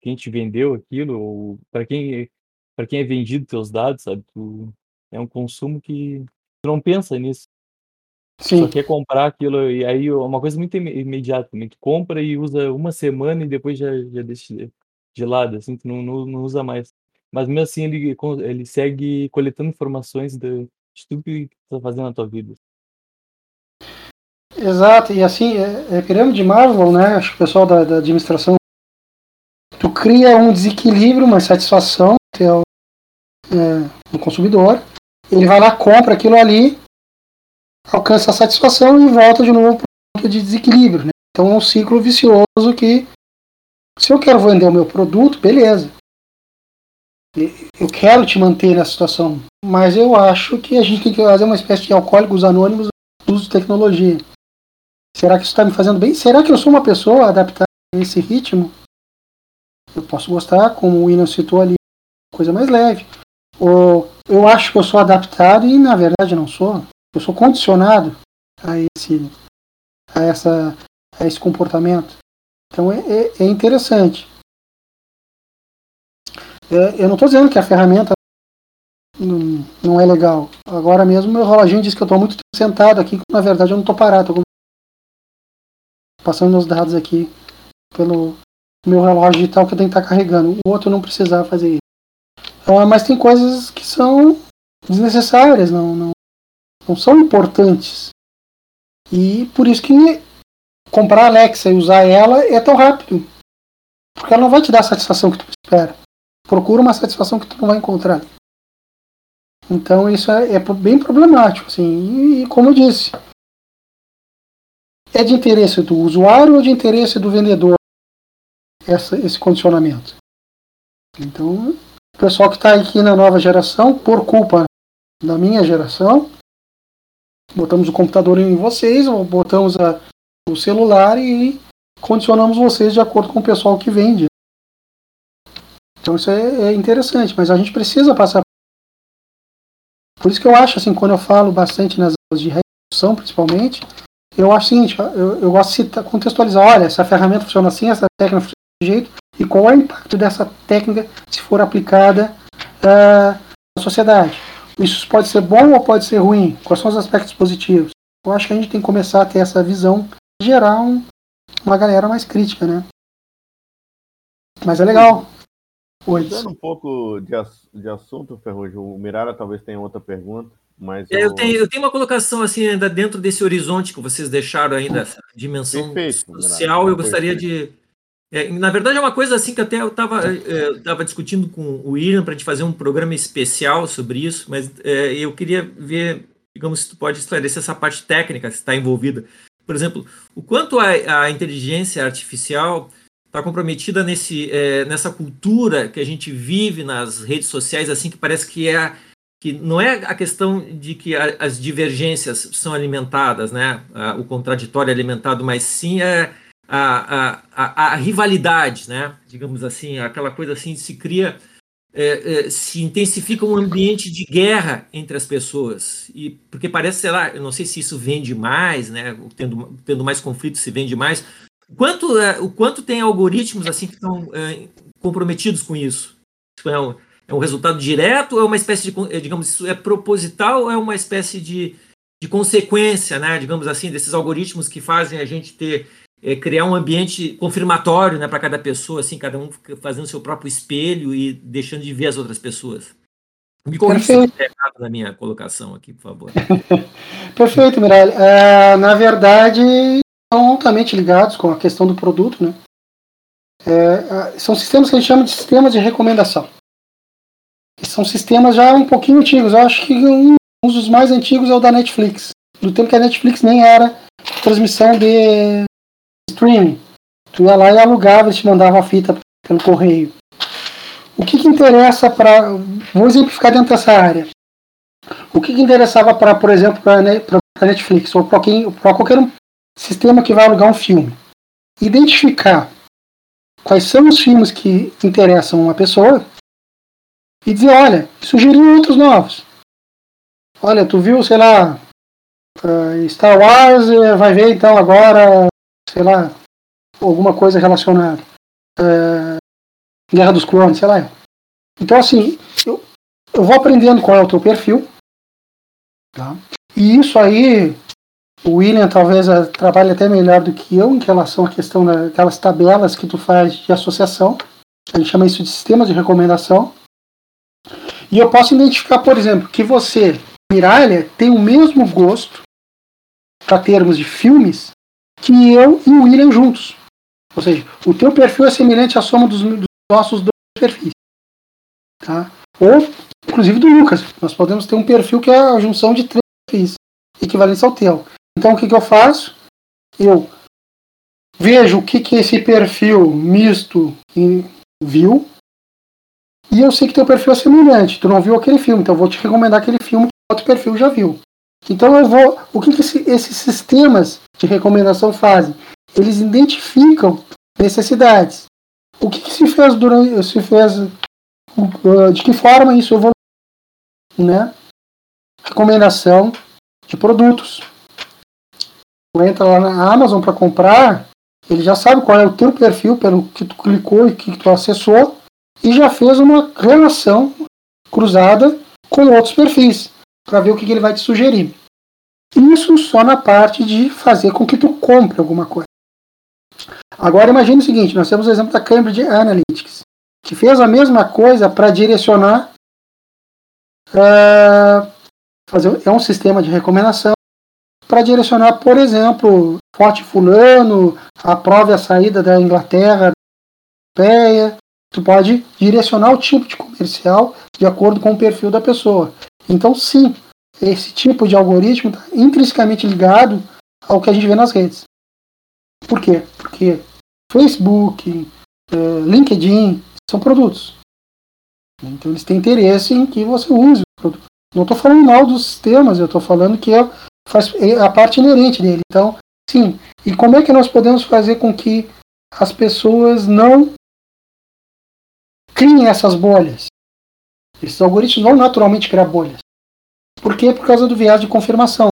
quem te vendeu aquilo, ou para quem, quem é vendido teus dados, sabe? Tu, é um consumo que tu não pensa nisso. Sim. Só quer comprar aquilo, e aí é uma coisa muito imediata, também. Tu compra e usa uma semana e depois já, já deixa de lado, assim, não, não, não usa mais. Mas mesmo assim ele, ele segue coletando informações de, de tudo que tu tá fazendo na tua vida. Exato, e assim, é, é pirâmide de Marvel, né? Acho que o pessoal da, da administração. Tu cria um desequilíbrio, uma insatisfação teu, é, no consumidor. Ele vai lá, compra aquilo ali, alcança a satisfação e volta de novo para o ponto de desequilíbrio. Né? Então é um ciclo vicioso que, se eu quero vender o meu produto, beleza. Eu quero te manter nessa situação, mas eu acho que a gente tem que fazer uma espécie de alcoólicos anônimos do uso de tecnologia. Será que isso está me fazendo bem? Será que eu sou uma pessoa adaptada a esse ritmo? Eu posso gostar, como o William citou ali, coisa mais leve. Ou eu acho que eu sou adaptado e na verdade não sou. Eu sou condicionado a esse, a essa, a esse comportamento. Então é, é, é interessante. É, eu não estou dizendo que a ferramenta não, não, é legal. Agora mesmo meu reloginho diz que eu estou muito sentado aqui, na verdade eu não estou parado. Tô passando meus dados aqui pelo meu relógio digital que eu tenho que estar tá carregando. O outro não precisava fazer isso. Uh, mas tem coisas que são desnecessárias, não, não, não são importantes. E por isso que comprar a Alexa e usar ela é tão rápido. Porque ela não vai te dar a satisfação que tu espera. Procura uma satisfação que tu não vai encontrar. Então isso é, é bem problemático. Assim. E, e, como eu disse, é de interesse do usuário ou de interesse do vendedor essa, esse condicionamento? Então, o pessoal que está aqui na nova geração, por culpa da minha geração, botamos o computador em vocês, ou botamos a, o celular e condicionamos vocês de acordo com o pessoal que vende. Então isso é, é interessante, mas a gente precisa passar. Por isso que eu acho, assim, quando eu falo bastante nas aulas de redução, principalmente, eu acho o seguinte, eu, eu gosto de citar, contextualizar, olha, essa ferramenta funciona assim, essa técnica funciona desse jeito, e qual é o impacto dessa técnica se for aplicada uh, na sociedade. Isso pode ser bom ou pode ser ruim? Quais são os aspectos positivos? Eu acho que a gente tem que começar a ter essa visão gerar um, uma galera mais crítica, né? Mas é legal. Mudando um pouco de, de assunto, Ferrugem, o Mirara talvez tenha outra pergunta, mas... É, eu, eu, tenho, eu tenho uma colocação assim, ainda dentro desse horizonte que vocês deixaram ainda, essa dimensão Perfeito, social, eu gostaria de é, na verdade, é uma coisa assim que até eu estava é, discutindo com o William para a gente fazer um programa especial sobre isso, mas é, eu queria ver, digamos, se tu pode esclarecer essa parte técnica que está envolvida. Por exemplo, o quanto a, a inteligência artificial está comprometida nesse, é, nessa cultura que a gente vive nas redes sociais, assim, que parece que é que não é a questão de que a, as divergências são alimentadas, né? o contraditório é alimentado, mas sim é a, a, a, rivalidade, né? digamos assim, aquela coisa assim, se cria, é, é, se intensifica um ambiente de guerra entre as pessoas, e porque parece, sei lá, eu não sei se isso vende mais, né? tendo, tendo mais conflitos se vende mais, quanto, é, o quanto tem algoritmos assim que estão é, comprometidos com isso? É um, é um resultado direto ou é uma espécie de, digamos, isso é proposital ou é uma espécie de, de consequência, né, digamos assim, desses algoritmos que fazem a gente ter é, criar um ambiente confirmatório né, para cada pessoa, assim, cada um fazendo seu próprio espelho e deixando de ver as outras pessoas. Me corrija se errado na minha colocação aqui, por favor. Perfeito, Miralha. É, na verdade, estão altamente ligados com a questão do produto, né? É, são sistemas que a gente chama de sistemas de recomendação. São sistemas já um pouquinho antigos. Eu acho que um, um dos mais antigos é o da Netflix. Do tempo que a Netflix nem era transmissão de streaming. Tu ia lá e alugava, e te mandava a fita pelo correio. O que, que interessa para. Vou exemplificar dentro dessa área. O que, que interessava para, por exemplo, para a Netflix ou para qualquer um sistema que vai alugar um filme, identificar quais são os filmes que interessam uma pessoa e dizer, olha, sugerir outros novos. Olha, tu viu, sei lá, uh, Star Wars, eh, vai ver então agora, sei lá, alguma coisa relacionada. Uh, Guerra dos Clones, sei lá. Então, assim, eu, eu vou aprendendo qual é o teu perfil. Tá? E isso aí, o William talvez eh, trabalhe até melhor do que eu em relação à questão daquelas tabelas que tu faz de associação. A gente chama isso de sistemas de recomendação. E eu posso identificar, por exemplo, que você, Miralha, tem o mesmo gosto para termos de filmes que eu e o William juntos. Ou seja, o teu perfil é semelhante à soma dos, dos nossos dois perfis. Tá? Ou, inclusive, do Lucas. Nós podemos ter um perfil que é a junção de três perfis, equivalentes ao teu. Então, o que, que eu faço? Eu vejo o que, que esse perfil misto viu, e eu sei que teu perfil é semelhante. Tu não viu aquele filme, então eu vou te recomendar aquele filme que outro perfil já viu. Então eu vou. O que, que esse, esses sistemas de recomendação fazem? Eles identificam necessidades. O que, que se fez durante. se fez. Uh, de que forma isso evolui? Né? Recomendação de produtos. Tu entra lá na Amazon para comprar, ele já sabe qual é o teu perfil pelo que tu clicou e que tu acessou e já fez uma relação cruzada com outros perfis para ver o que, que ele vai te sugerir. Isso só na parte de fazer com que tu compre alguma coisa. Agora imagine o seguinte, nós temos o exemplo da Cambridge Analytics, que fez a mesma coisa para direcionar uh, fazer, é um sistema de recomendação para direcionar, por exemplo, Forte Fulano, aprove a saída da Inglaterra, Europeia, tu pode direcionar o tipo de comercial de acordo com o perfil da pessoa. Então, sim, esse tipo de algoritmo está intrinsecamente ligado ao que a gente vê nas redes. Por quê? Porque Facebook, eh, LinkedIn são produtos. Então, eles têm interesse em que você use o produto. Não estou falando mal dos sistemas, eu estou falando que é, faz, é a parte inerente dele. Então, sim. E como é que nós podemos fazer com que as pessoas não criem essas bolhas. Esses algoritmos vão naturalmente criar bolhas. Por quê? Por causa do viés de confirmação.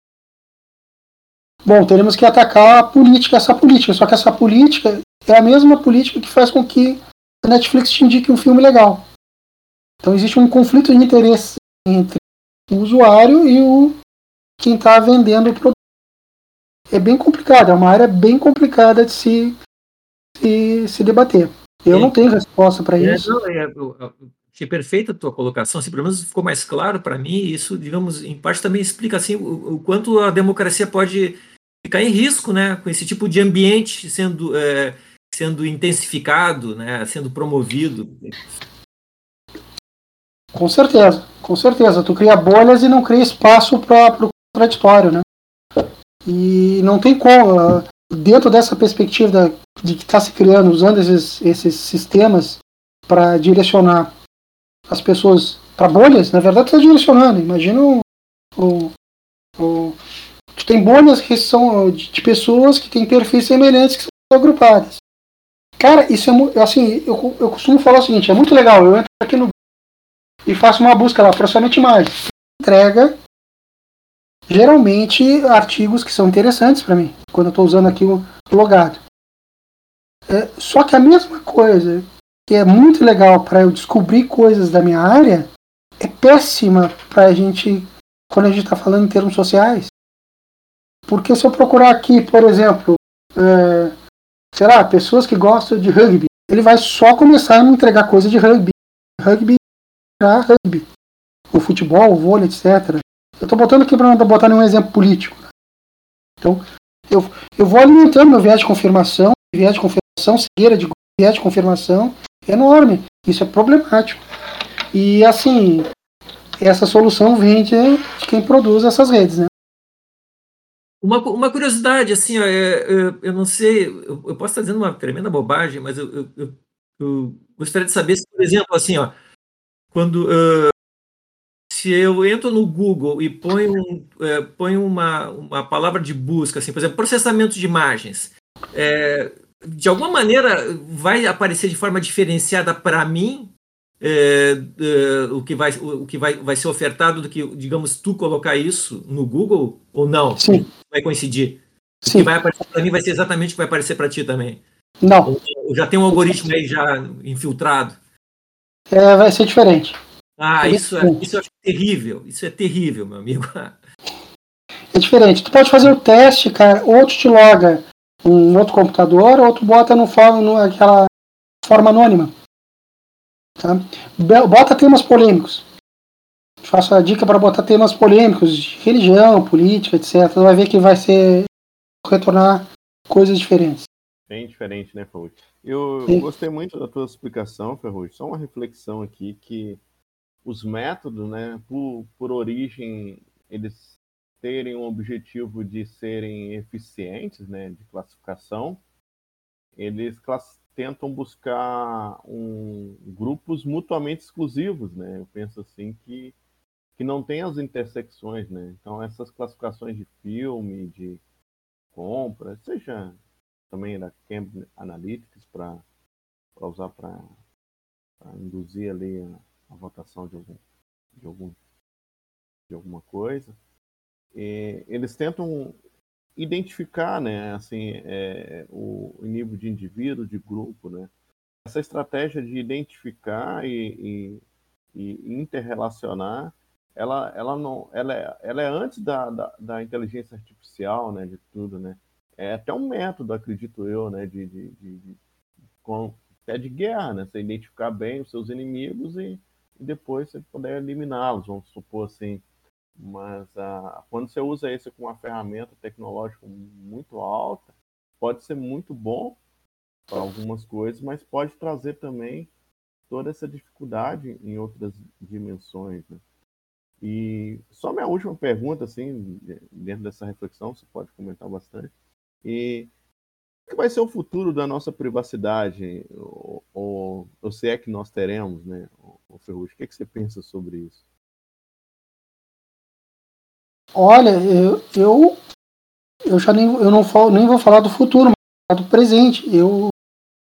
Bom, teremos que atacar a política, essa política. Só que essa política é a mesma política que faz com que a Netflix te indique um filme legal. Então existe um conflito de interesse entre o usuário e o quem está vendendo o produto. É bem complicado, é uma área bem complicada de se, se, se debater. Eu é. não tenho resposta para é, isso. Não, é, achei perfeita a tua colocação, assim, pelo menos ficou mais claro para mim, isso, digamos, em parte também explica assim, o, o, quanto a democracia pode ficar em risco né, com esse tipo de ambiente sendo, é, sendo intensificado, né, sendo promovido. Com certeza, com certeza. Tu cria bolhas e não cria espaço para o contraditório, né? E não tem como dentro dessa perspectiva de que está se criando, usando esses, esses sistemas para direcionar as pessoas para bolhas, na verdade está direcionando. Imagina o, o, o, tem bolhas que são de, de, pessoas que têm perfis semelhantes que são agrupadas. Cara, isso é assim, eu, eu costumo falar o seguinte, é muito legal, eu entro aqui no e faço uma busca lá, processamento imagem. Entrega geralmente artigos que são interessantes para mim, quando eu estou usando aqui o logado. É, só que a mesma coisa que é muito legal para eu descobrir coisas da minha área é péssima para a gente quando a gente está falando em termos sociais. Porque se eu procurar aqui, por exemplo, é, sei lá, pessoas que gostam de rugby, ele vai só começar a me entregar coisa de rugby. Rugby rugby. O futebol, o vôlei, etc. Eu estou botando aqui para não botar nenhum exemplo político. Então, eu, eu vou alimentando meu viés de confirmação, viés de confirmação, cegueira de viés de confirmação enorme. Isso é problemático. E assim, essa solução vem de, quem produz essas redes, né? Uma, uma curiosidade, assim, ó, é, é, eu não sei, eu, eu, posso estar dizendo uma tremenda bobagem, mas eu, eu, eu gostaria de saber se, por exemplo, assim, ó, quando uh, se eu entro no Google e ponho, é, ponho uma, uma palavra de busca, assim, por exemplo, processamento de imagens, é, de alguma maneira vai aparecer de forma diferenciada para mim é, é, o que, vai, o que vai, vai ser ofertado do que, digamos, tu colocar isso no Google ou não? Sim. Vai coincidir? Sim. O que vai aparecer para mim vai ser exatamente o que vai aparecer para ti também. Não. Ou já tem um algoritmo aí já infiltrado. É, vai ser diferente. Ah, isso é, isso é terrível. Isso é terrível, meu amigo. É diferente. Tu pode fazer o teste, cara, ou tu te loga um outro computador, ou tu bota no forma, aquela forma anônima. Tá? Bota temas polêmicos. Faço a dica para botar temas polêmicos de religião, política, etc. Vai ver que vai ser retornar coisas diferentes. Bem diferente, né, Ferrugem? Eu Sim. gostei muito da tua explicação, Ferrugem. Só uma reflexão aqui que os métodos, né, por, por origem, eles terem um objetivo de serem eficientes, né, de classificação, eles class tentam buscar um, grupos mutuamente exclusivos, né? Eu penso assim que que não tem as intersecções, né? Então essas classificações de filme, de compra, seja também da Cambridge Analytics para usar para induzir ali a, a votação de algum, de algum de alguma coisa. E eles tentam identificar, né, assim, é, o, nível de indivíduo, de grupo, né. Essa estratégia de identificar e, e, e interrelacionar, ela, ela não, ela é, ela é antes da, da, da, inteligência artificial, né, de tudo, né. É até um método, acredito eu, né, de, de, de, de com, até de guerra, né, você identificar bem os seus inimigos e, e depois você poder eliminá-los, vamos supor assim. Mas ah, quando você usa isso com uma ferramenta tecnológica muito alta, pode ser muito bom para algumas coisas, mas pode trazer também toda essa dificuldade em outras dimensões. Né? E só minha última pergunta, assim, dentro dessa reflexão, você pode comentar bastante. E que vai ser o futuro da nossa privacidade, ou, ou, ou se é que nós teremos, né, o Ferrugem? O que, é que você pensa sobre isso? Olha, eu, eu, eu já nem, eu não falo, nem vou falar do futuro, mas do presente. Eu,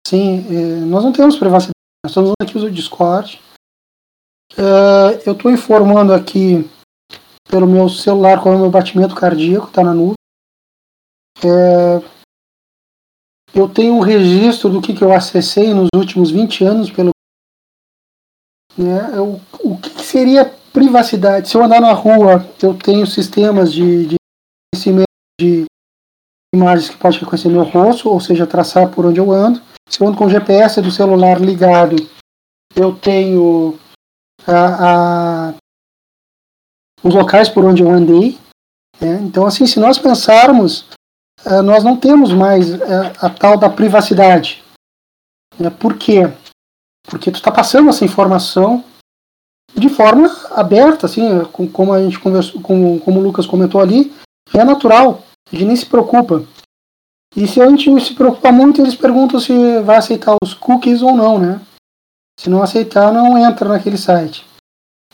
sim, é, nós não temos privacidade. Nós estamos aqui usando o Discord. É, eu estou informando aqui pelo meu celular qual é o meu batimento cardíaco, está na nuvem. É, eu tenho um registro do que, que eu acessei nos últimos 20 anos pelo. Né, eu, o que, que seria Privacidade. Se eu andar na rua, eu tenho sistemas de, de reconhecimento de imagens que pode reconhecer meu rosto, ou seja, traçar por onde eu ando. Se eu ando com o GPS do celular ligado, eu tenho a, a, os locais por onde eu andei. Né? Então, assim, se nós pensarmos, uh, nós não temos mais uh, a tal da privacidade. Né? Por quê? Porque tu está passando essa informação de forma aberta, assim, como a gente conversou, como, como o Lucas comentou ali, é natural, a gente nem se preocupa. E se a gente se preocupa muito, eles perguntam se vai aceitar os cookies ou não, né? Se não aceitar, não entra naquele site.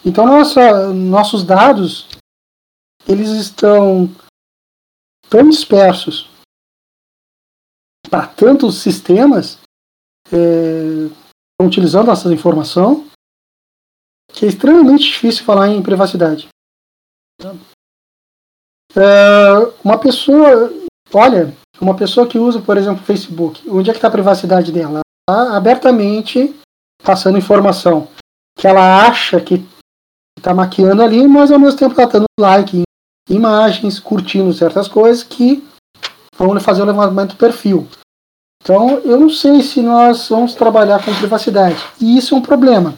Então, nossa, nossos dados, eles estão tão dispersos para tantos sistemas é, utilizando essa informação que é extremamente difícil falar em privacidade. É, uma pessoa, olha, uma pessoa que usa, por exemplo, Facebook, onde é que está a privacidade dela? Está abertamente passando informação que ela acha que está maquiando ali, mas ao mesmo tempo está dando like em imagens, curtindo certas coisas que vão fazer o levantamento do perfil. Então, eu não sei se nós vamos trabalhar com privacidade. E isso é um problema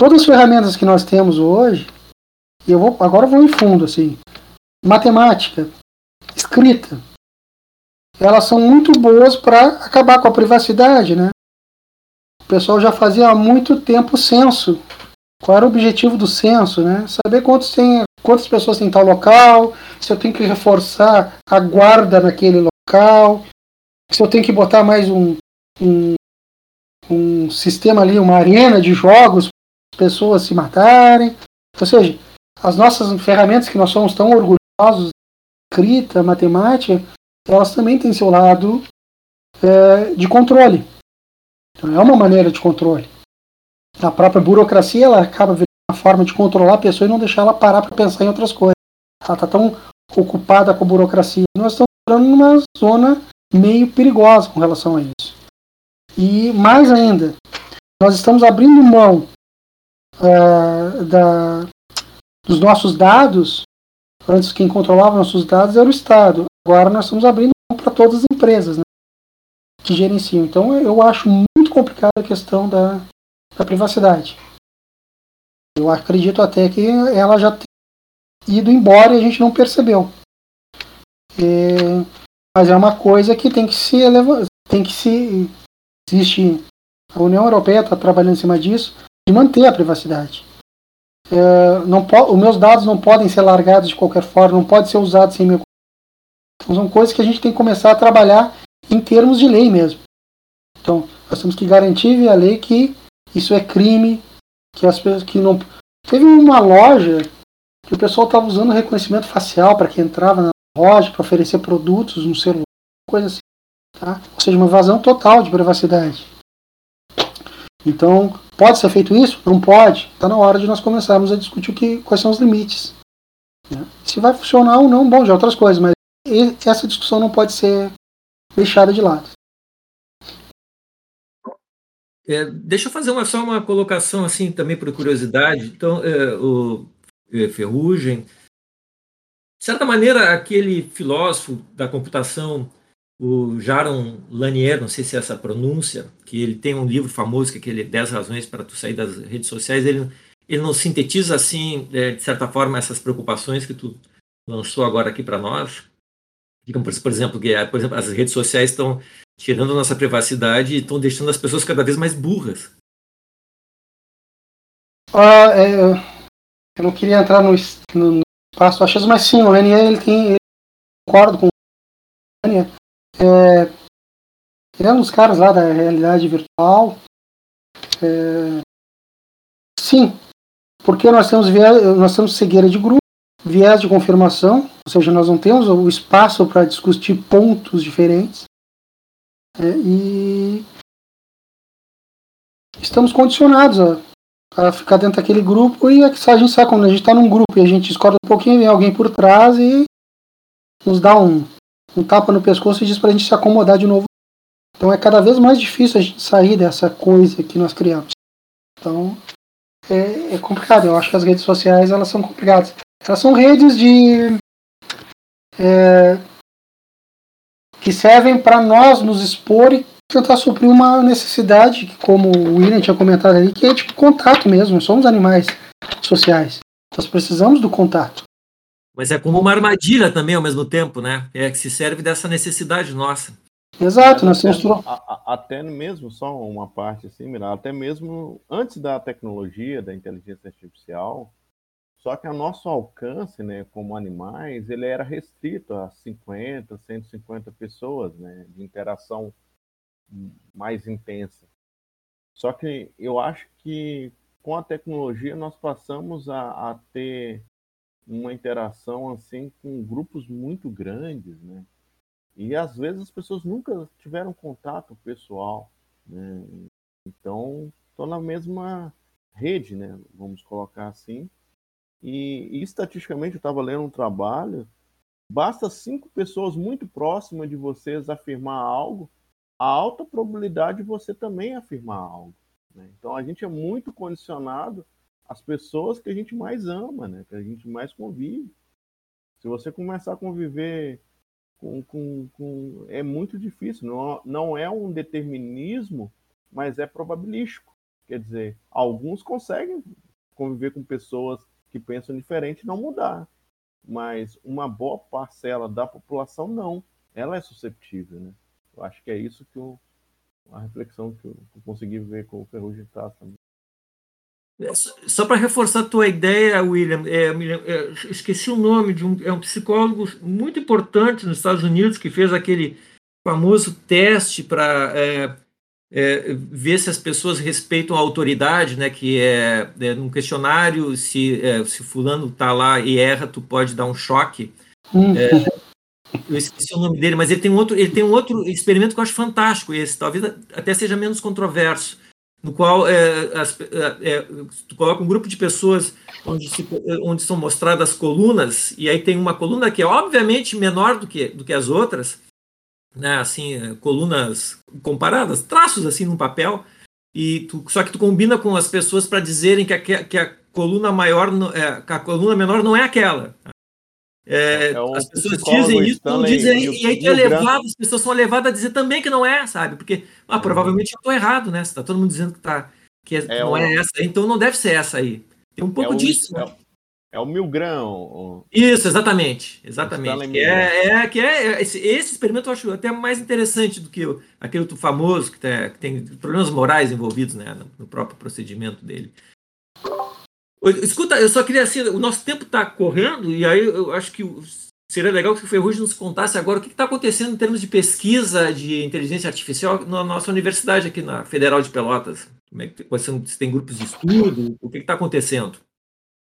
todas as ferramentas que nós temos hoje, e eu vou, agora eu vou em fundo, assim, matemática, escrita, elas são muito boas para acabar com a privacidade, né? O pessoal já fazia há muito tempo censo. Qual era o objetivo do censo, né? Saber quantos tem, quantas pessoas tem em tal local, se eu tenho que reforçar a guarda naquele local, se eu tenho que botar mais um, um, um sistema ali, uma arena de jogos pessoas se matarem. Ou seja, as nossas ferramentas que nós somos tão orgulhosos, escrita, matemática, elas também têm seu lado é, de controle. Então, é uma maneira de controle. A própria burocracia ela acaba virando uma forma de controlar a pessoa e não deixar ela parar para pensar em outras coisas. Ela está tão ocupada com a burocracia. Nós estamos entrando numa zona meio perigosa com relação a isso. E mais ainda, nós estamos abrindo mão uh, da, dos nossos dados. Antes, quem controlava nossos dados era o Estado. Agora, nós estamos abrindo para todas as empresas né, que gerenciam. Então, eu acho muito complicada a questão da, da privacidade. Eu acredito até que ela já tem ido embora e a gente não percebeu. Mas é uma coisa que tem que se elevar, tem que se existe a União Europeia está trabalhando em cima disso de manter a privacidade. É, não os meus dados não podem ser largados de qualquer forma, não pode ser usado sem meu então, são coisas que a gente tem que começar a trabalhar em termos de lei mesmo. Então, nós temos que garantir via lei que isso é crime, que as pessoas que não teve uma loja que o pessoal estava usando reconhecimento facial para quem entrava na loja para oferecer produtos no celular, coisa assim. Tá? Ou seja, uma invasão total de privacidade. Então, pode ser feito isso? Não pode. Está na hora de nós começarmos a discutir o que, quais são os limites. Né? Se vai funcionar ou não, bom, já outras coisas, mas essa discussão não pode ser deixada de lado. É, deixa eu fazer uma, só uma colocação assim também por curiosidade. Então, é, o é, Ferrugem, de certa maneira, aquele filósofo da computação, o Jaron Lanier, não sei se é essa pronúncia, que ele tem um livro famoso que é aquele 10 razões para tu sair das redes sociais, ele, ele não sintetiza assim, é, de certa forma, essas preocupações que tu lançou agora aqui para nós? Por exemplo, que por exemplo, as redes sociais estão tirando a nossa privacidade e estão deixando as pessoas cada vez mais burras. Ah, é, eu não queria entrar no, no espaço achismo, mas sim, o Renier, ele tem. Ele concordo com o Renier. É, dos caras lá da realidade virtual. É, sim, porque nós temos, nós temos cegueira de grupo, viés de confirmação, ou seja, nós não temos o espaço para discutir pontos diferentes. É, e estamos condicionados a a ficar dentro daquele grupo e a gente sabe quando a gente está num grupo e a gente discorda um pouquinho, vem alguém por trás e nos dá um, um tapa no pescoço e diz para a gente se acomodar de novo. Então é cada vez mais difícil a gente sair dessa coisa que nós criamos. Então é, é complicado. Eu acho que as redes sociais elas são complicadas. Elas são redes de é, que servem para nós nos expor e tentar suprir uma necessidade, como o William tinha comentado ali, que é tipo contato mesmo. Somos animais sociais. Nós precisamos do contato. Mas é como uma armadilha também ao mesmo tempo, né? É que se serve dessa necessidade nossa. Exato, nós temos. Até mesmo, só uma parte assim, Mira, até mesmo antes da tecnologia, da inteligência artificial, só que o nosso alcance, né, como animais, ele era restrito a 50, 150 pessoas, né, de interação mais intensa. Só que eu acho que com a tecnologia nós passamos a, a ter uma interação assim com grupos muito grandes, né? E às vezes as pessoas nunca tiveram contato pessoal, né? Então, estão na mesma rede, né? Vamos colocar assim. E, e estatisticamente, eu estava lendo um trabalho, basta cinco pessoas muito próximas de vocês afirmar algo a alta probabilidade de você também afirmar algo. Né? Então a gente é muito condicionado às pessoas que a gente mais ama, né? que a gente mais convive. Se você começar a conviver com, com, com é muito difícil, não, não é um determinismo, mas é probabilístico. Quer dizer, alguns conseguem conviver com pessoas que pensam diferente e não mudar, mas uma boa parcela da população não. Ela é susceptível, né? Eu acho que é isso que eu, a reflexão que eu, que eu consegui ver com o Ferrugem traz também. Só para reforçar a tua ideia, William, é, é, esqueci o nome de um, é um psicólogo muito importante nos Estados Unidos que fez aquele famoso teste para é, é, ver se as pessoas respeitam a autoridade, né? Que é, é num questionário, se, é, se fulano está lá e erra, tu pode dar um choque. Uhum. É, eu esqueci o nome dele, mas ele tem um outro, ele tem um outro experimento que eu acho fantástico esse, talvez até seja menos controverso, no qual é, as, é, é tu coloca um grupo de pessoas onde, se, onde são mostradas colunas e aí tem uma coluna que é obviamente menor do que, do que as outras, né, assim, colunas comparadas, traços assim num papel, e tu, só que tu combina com as pessoas para dizerem que a, que a coluna maior, é, que a coluna menor não é aquela. É, é as pessoas dizem isso, não dizem, e, e aí é levado, as pessoas são levadas a dizer também que não é, sabe? Porque ah, uhum. provavelmente eu estou errado, né? Está todo mundo dizendo que, tá, que, é, é não é essa, então não deve ser essa aí. Tem um pouco é disso. Né? É o mil grão. Isso, exatamente. Exatamente. Que é, é, que é, esse, esse, experimento eu acho até mais interessante do que aquele outro famoso, que, tá, que tem problemas morais envolvidos né, no, próprio procedimento dele. Escuta, eu só queria assim, o nosso tempo está correndo, e aí eu acho que seria legal que o Ferrugem nos contasse agora o que está acontecendo em termos de pesquisa de inteligência artificial na nossa universidade aqui na Federal de Pelotas. Como é que, quais são, se tem grupos de estudo, o que está acontecendo?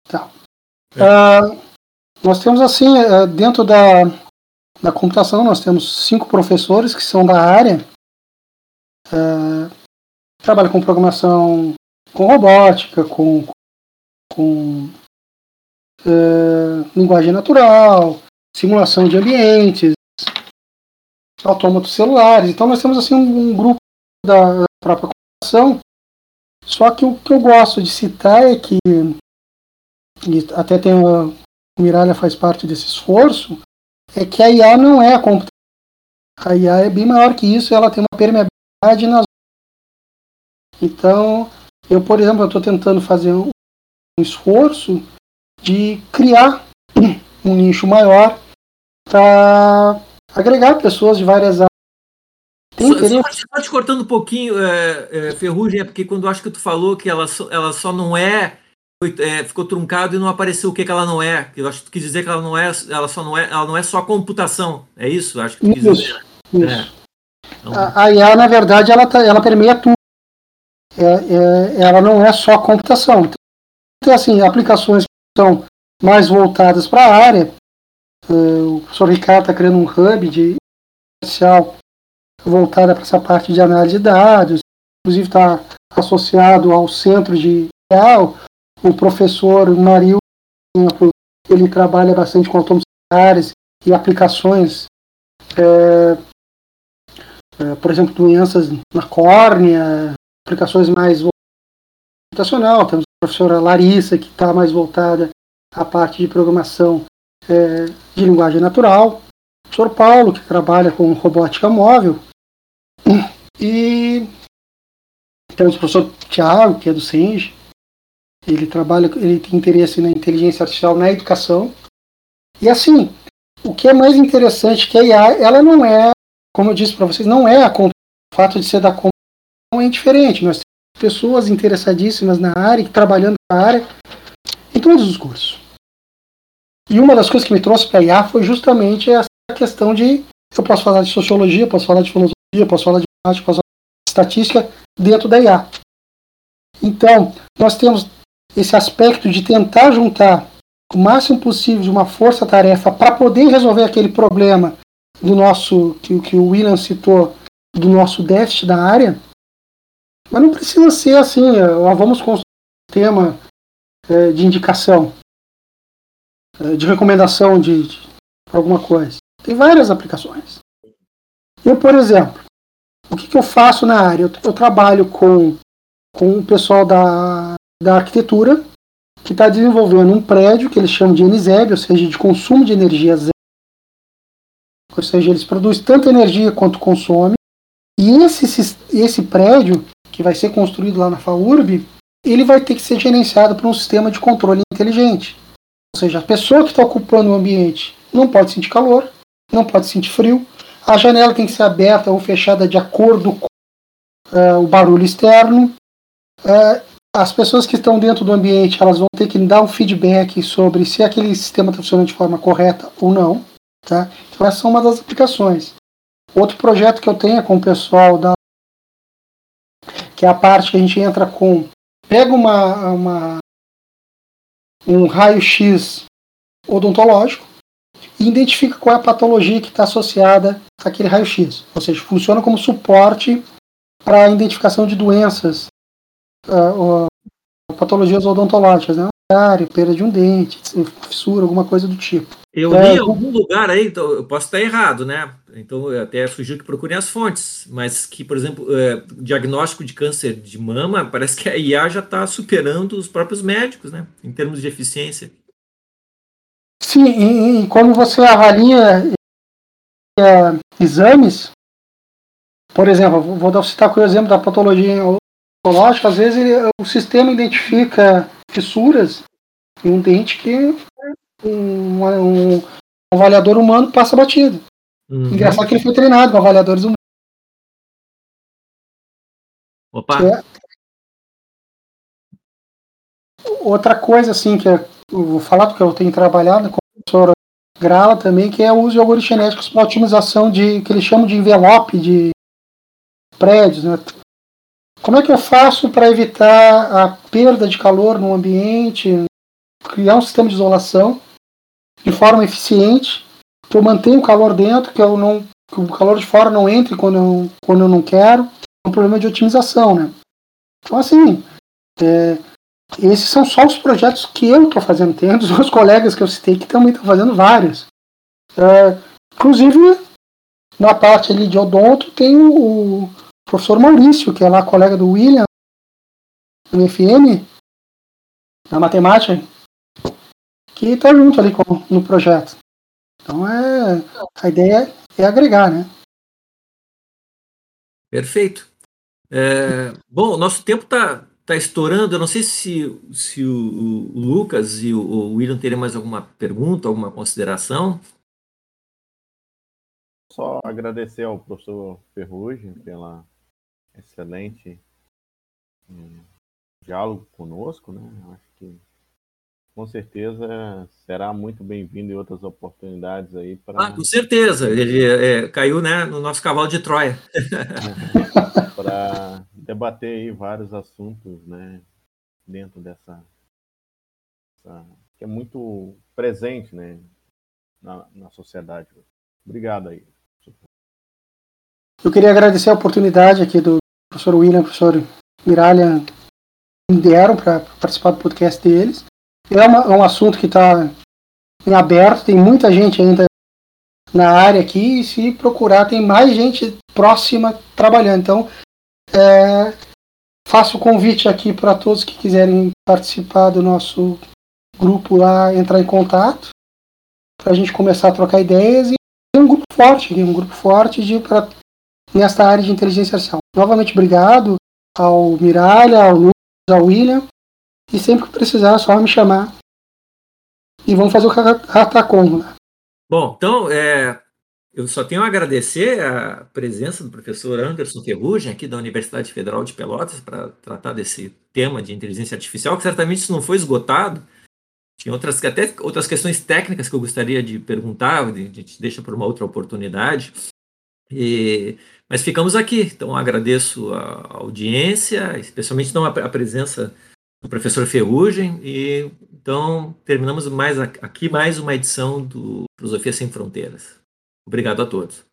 Tá. Uh, nós temos assim, uh, dentro da, da computação, nós temos cinco professores que são da área, uh, trabalham com programação, com robótica, com, com linguagem natural, simulação de ambientes, autômatos celulares. Então nós temos assim um, um grupo da própria computação. Só que o que eu gosto de citar é que até tem uma, o Miralha faz parte desse esforço, é que a IA não é a computação. A IA é bem maior que isso, ela tem uma permeabilidade nas. Então, eu, por exemplo, estou tentando fazer um esforço de criar um nicho maior para agregar pessoas de várias áreas. Tem só, interesse? Só, só te cortando um pouquinho, é, é, Ferrugem, é porque quando eu acho que tu falou que ela, ela só não é é, ficou truncado e não apareceu o que, que ela não é. Eu acho que tu quis dizer que ela não é, ela só não é, ela não é só computação. É isso? Acho que tu quis isso, dizer. Isso. É. Então... A, a IA, na verdade, ela, tá, ela permeia tudo. É, é, ela não é só computação. Tem assim, aplicações que são mais voltadas para a área. É, o professor Ricardo está criando um hub de especial voltada para essa parte de análise de dados. Inclusive está associado ao centro de IA, o professor Mario, ele trabalha bastante com autônomos e aplicações, é, é, por exemplo, doenças na córnea, aplicações mais computacional. Temos a professora Larissa, que está mais voltada à parte de programação é, de linguagem natural. O professor Paulo, que trabalha com robótica móvel. E temos o professor Tiago, que é do SENGE, ele trabalha, ele tem interesse na inteligência artificial na educação. E assim, o que é mais interessante é que a IA, ela não é, como eu disse para vocês, não é a o fato de ser da computação é indiferente. Nós pessoas interessadíssimas na área, trabalhando na área, em todos os cursos. E uma das coisas que me trouxe para a IA foi justamente essa questão de eu posso falar de sociologia, posso falar de filosofia, posso falar de matemática, posso falar de estatística dentro da IA. Então, nós temos esse aspecto de tentar juntar o máximo possível de uma força-tarefa para poder resolver aquele problema do nosso que, que o William citou do nosso déficit da área, mas não precisa ser assim, ó, vamos construir um sistema é, de indicação, é, de recomendação de, de alguma coisa. Tem várias aplicações. Eu, por exemplo, o que, que eu faço na área? Eu, eu trabalho com, com o pessoal da da arquitetura, que está desenvolvendo um prédio que eles chamam de NZEB, ou seja, de consumo de energia zero. Ou seja, eles produzem tanta energia quanto consome. E esse, esse prédio, que vai ser construído lá na FAURB, ele vai ter que ser gerenciado por um sistema de controle inteligente. Ou seja, a pessoa que está ocupando o ambiente não pode sentir calor, não pode sentir frio, a janela tem que ser aberta ou fechada de acordo com uh, o barulho externo. Uh, as pessoas que estão dentro do ambiente elas vão ter que dar um feedback sobre se aquele sistema está funcionando de forma correta ou não. Tá? Então essa é uma das aplicações. Outro projeto que eu tenho é com o pessoal da que é a parte que a gente entra com. Pega uma, uma um raio-x odontológico e identifica qual é a patologia que está associada àquele raio-x. Ou seja, funciona como suporte para a identificação de doenças, uh, uh, patologias odontológicas, né? Perda de um dente, fissura, alguma coisa do tipo. Eu é, li em algum lugar aí, então eu posso estar errado, né? Então eu até sugiro que procurem as fontes, mas que, por exemplo, é, diagnóstico de câncer de mama, parece que a IA já está superando os próprios médicos, né? Em termos de eficiência. Sim, e, e como você avalia é, exames, por exemplo, vou citar o exemplo da patologia oncológica, às vezes ele, o sistema identifica fissuras em um dente que um, um, um avaliador humano passa batido. Uhum. Engraçado que ele foi treinado com avaliadores humanos. Opa! É... Outra coisa, assim, que eu vou falar porque eu tenho trabalhado com a professora Grala também, que é o uso de algoritmos genéticos para otimização de que eles chamam de envelope de prédios, né? Como é que eu faço para evitar a perda de calor no ambiente, criar um sistema de isolação de forma eficiente, que eu o calor dentro, que, eu não, que o calor de fora não entre quando eu, quando eu não quero. É um problema de otimização, né? Então, assim, é, esses são só os projetos que eu estou fazendo. Tem dos meus colegas que eu citei que também estão fazendo vários. É, inclusive, na parte ali de odonto, tem o, professor Maurício, que é lá colega do William, no FM, na matemática, que está junto ali com, no projeto. Então é a ideia é agregar, né? Perfeito. É, bom, nosso tempo está tá estourando. Eu não sei se, se o, o Lucas e o, o William teriam mais alguma pergunta, alguma consideração. Só agradecer ao professor Ferrugem pela excelente um, diálogo conosco, né? Acho que com certeza será muito bem-vindo em outras oportunidades aí para. Ah, com certeza, ele é, caiu né, no nosso cavalo de Troia. para debater aí vários assuntos, né, dentro dessa, dessa, que é muito presente, né, na, na sociedade. Obrigado aí. Eu queria agradecer a oportunidade aqui do professor William, professor Miralha me deram para participar do podcast deles. É, uma, é um assunto que está em aberto, tem muita gente ainda na área aqui, e se procurar, tem mais gente próxima trabalhando. Então, é, faço o convite aqui para todos que quiserem participar do nosso grupo lá, entrar em contato, para a gente começar a trocar ideias e ter um grupo forte, um grupo forte de para nesta área de inteligência artificial. Novamente, obrigado ao Miralha, ao Lucas, ao William. E sempre que precisar, é só me chamar. E vamos fazer o Ratacon. Né? Bom, então, é, eu só tenho a agradecer a presença do professor Anderson Ferrugem, aqui da Universidade Federal de Pelotas, para tratar desse tema de inteligência artificial, que certamente isso não foi esgotado. Tinha outras, até outras questões técnicas que eu gostaria de perguntar, a gente deixa para uma outra oportunidade. E, mas ficamos aqui, então agradeço a audiência, especialmente não a, a presença professor Ferrugem, e então terminamos mais aqui mais uma edição do Filosofia Sem Fronteiras. Obrigado a todos.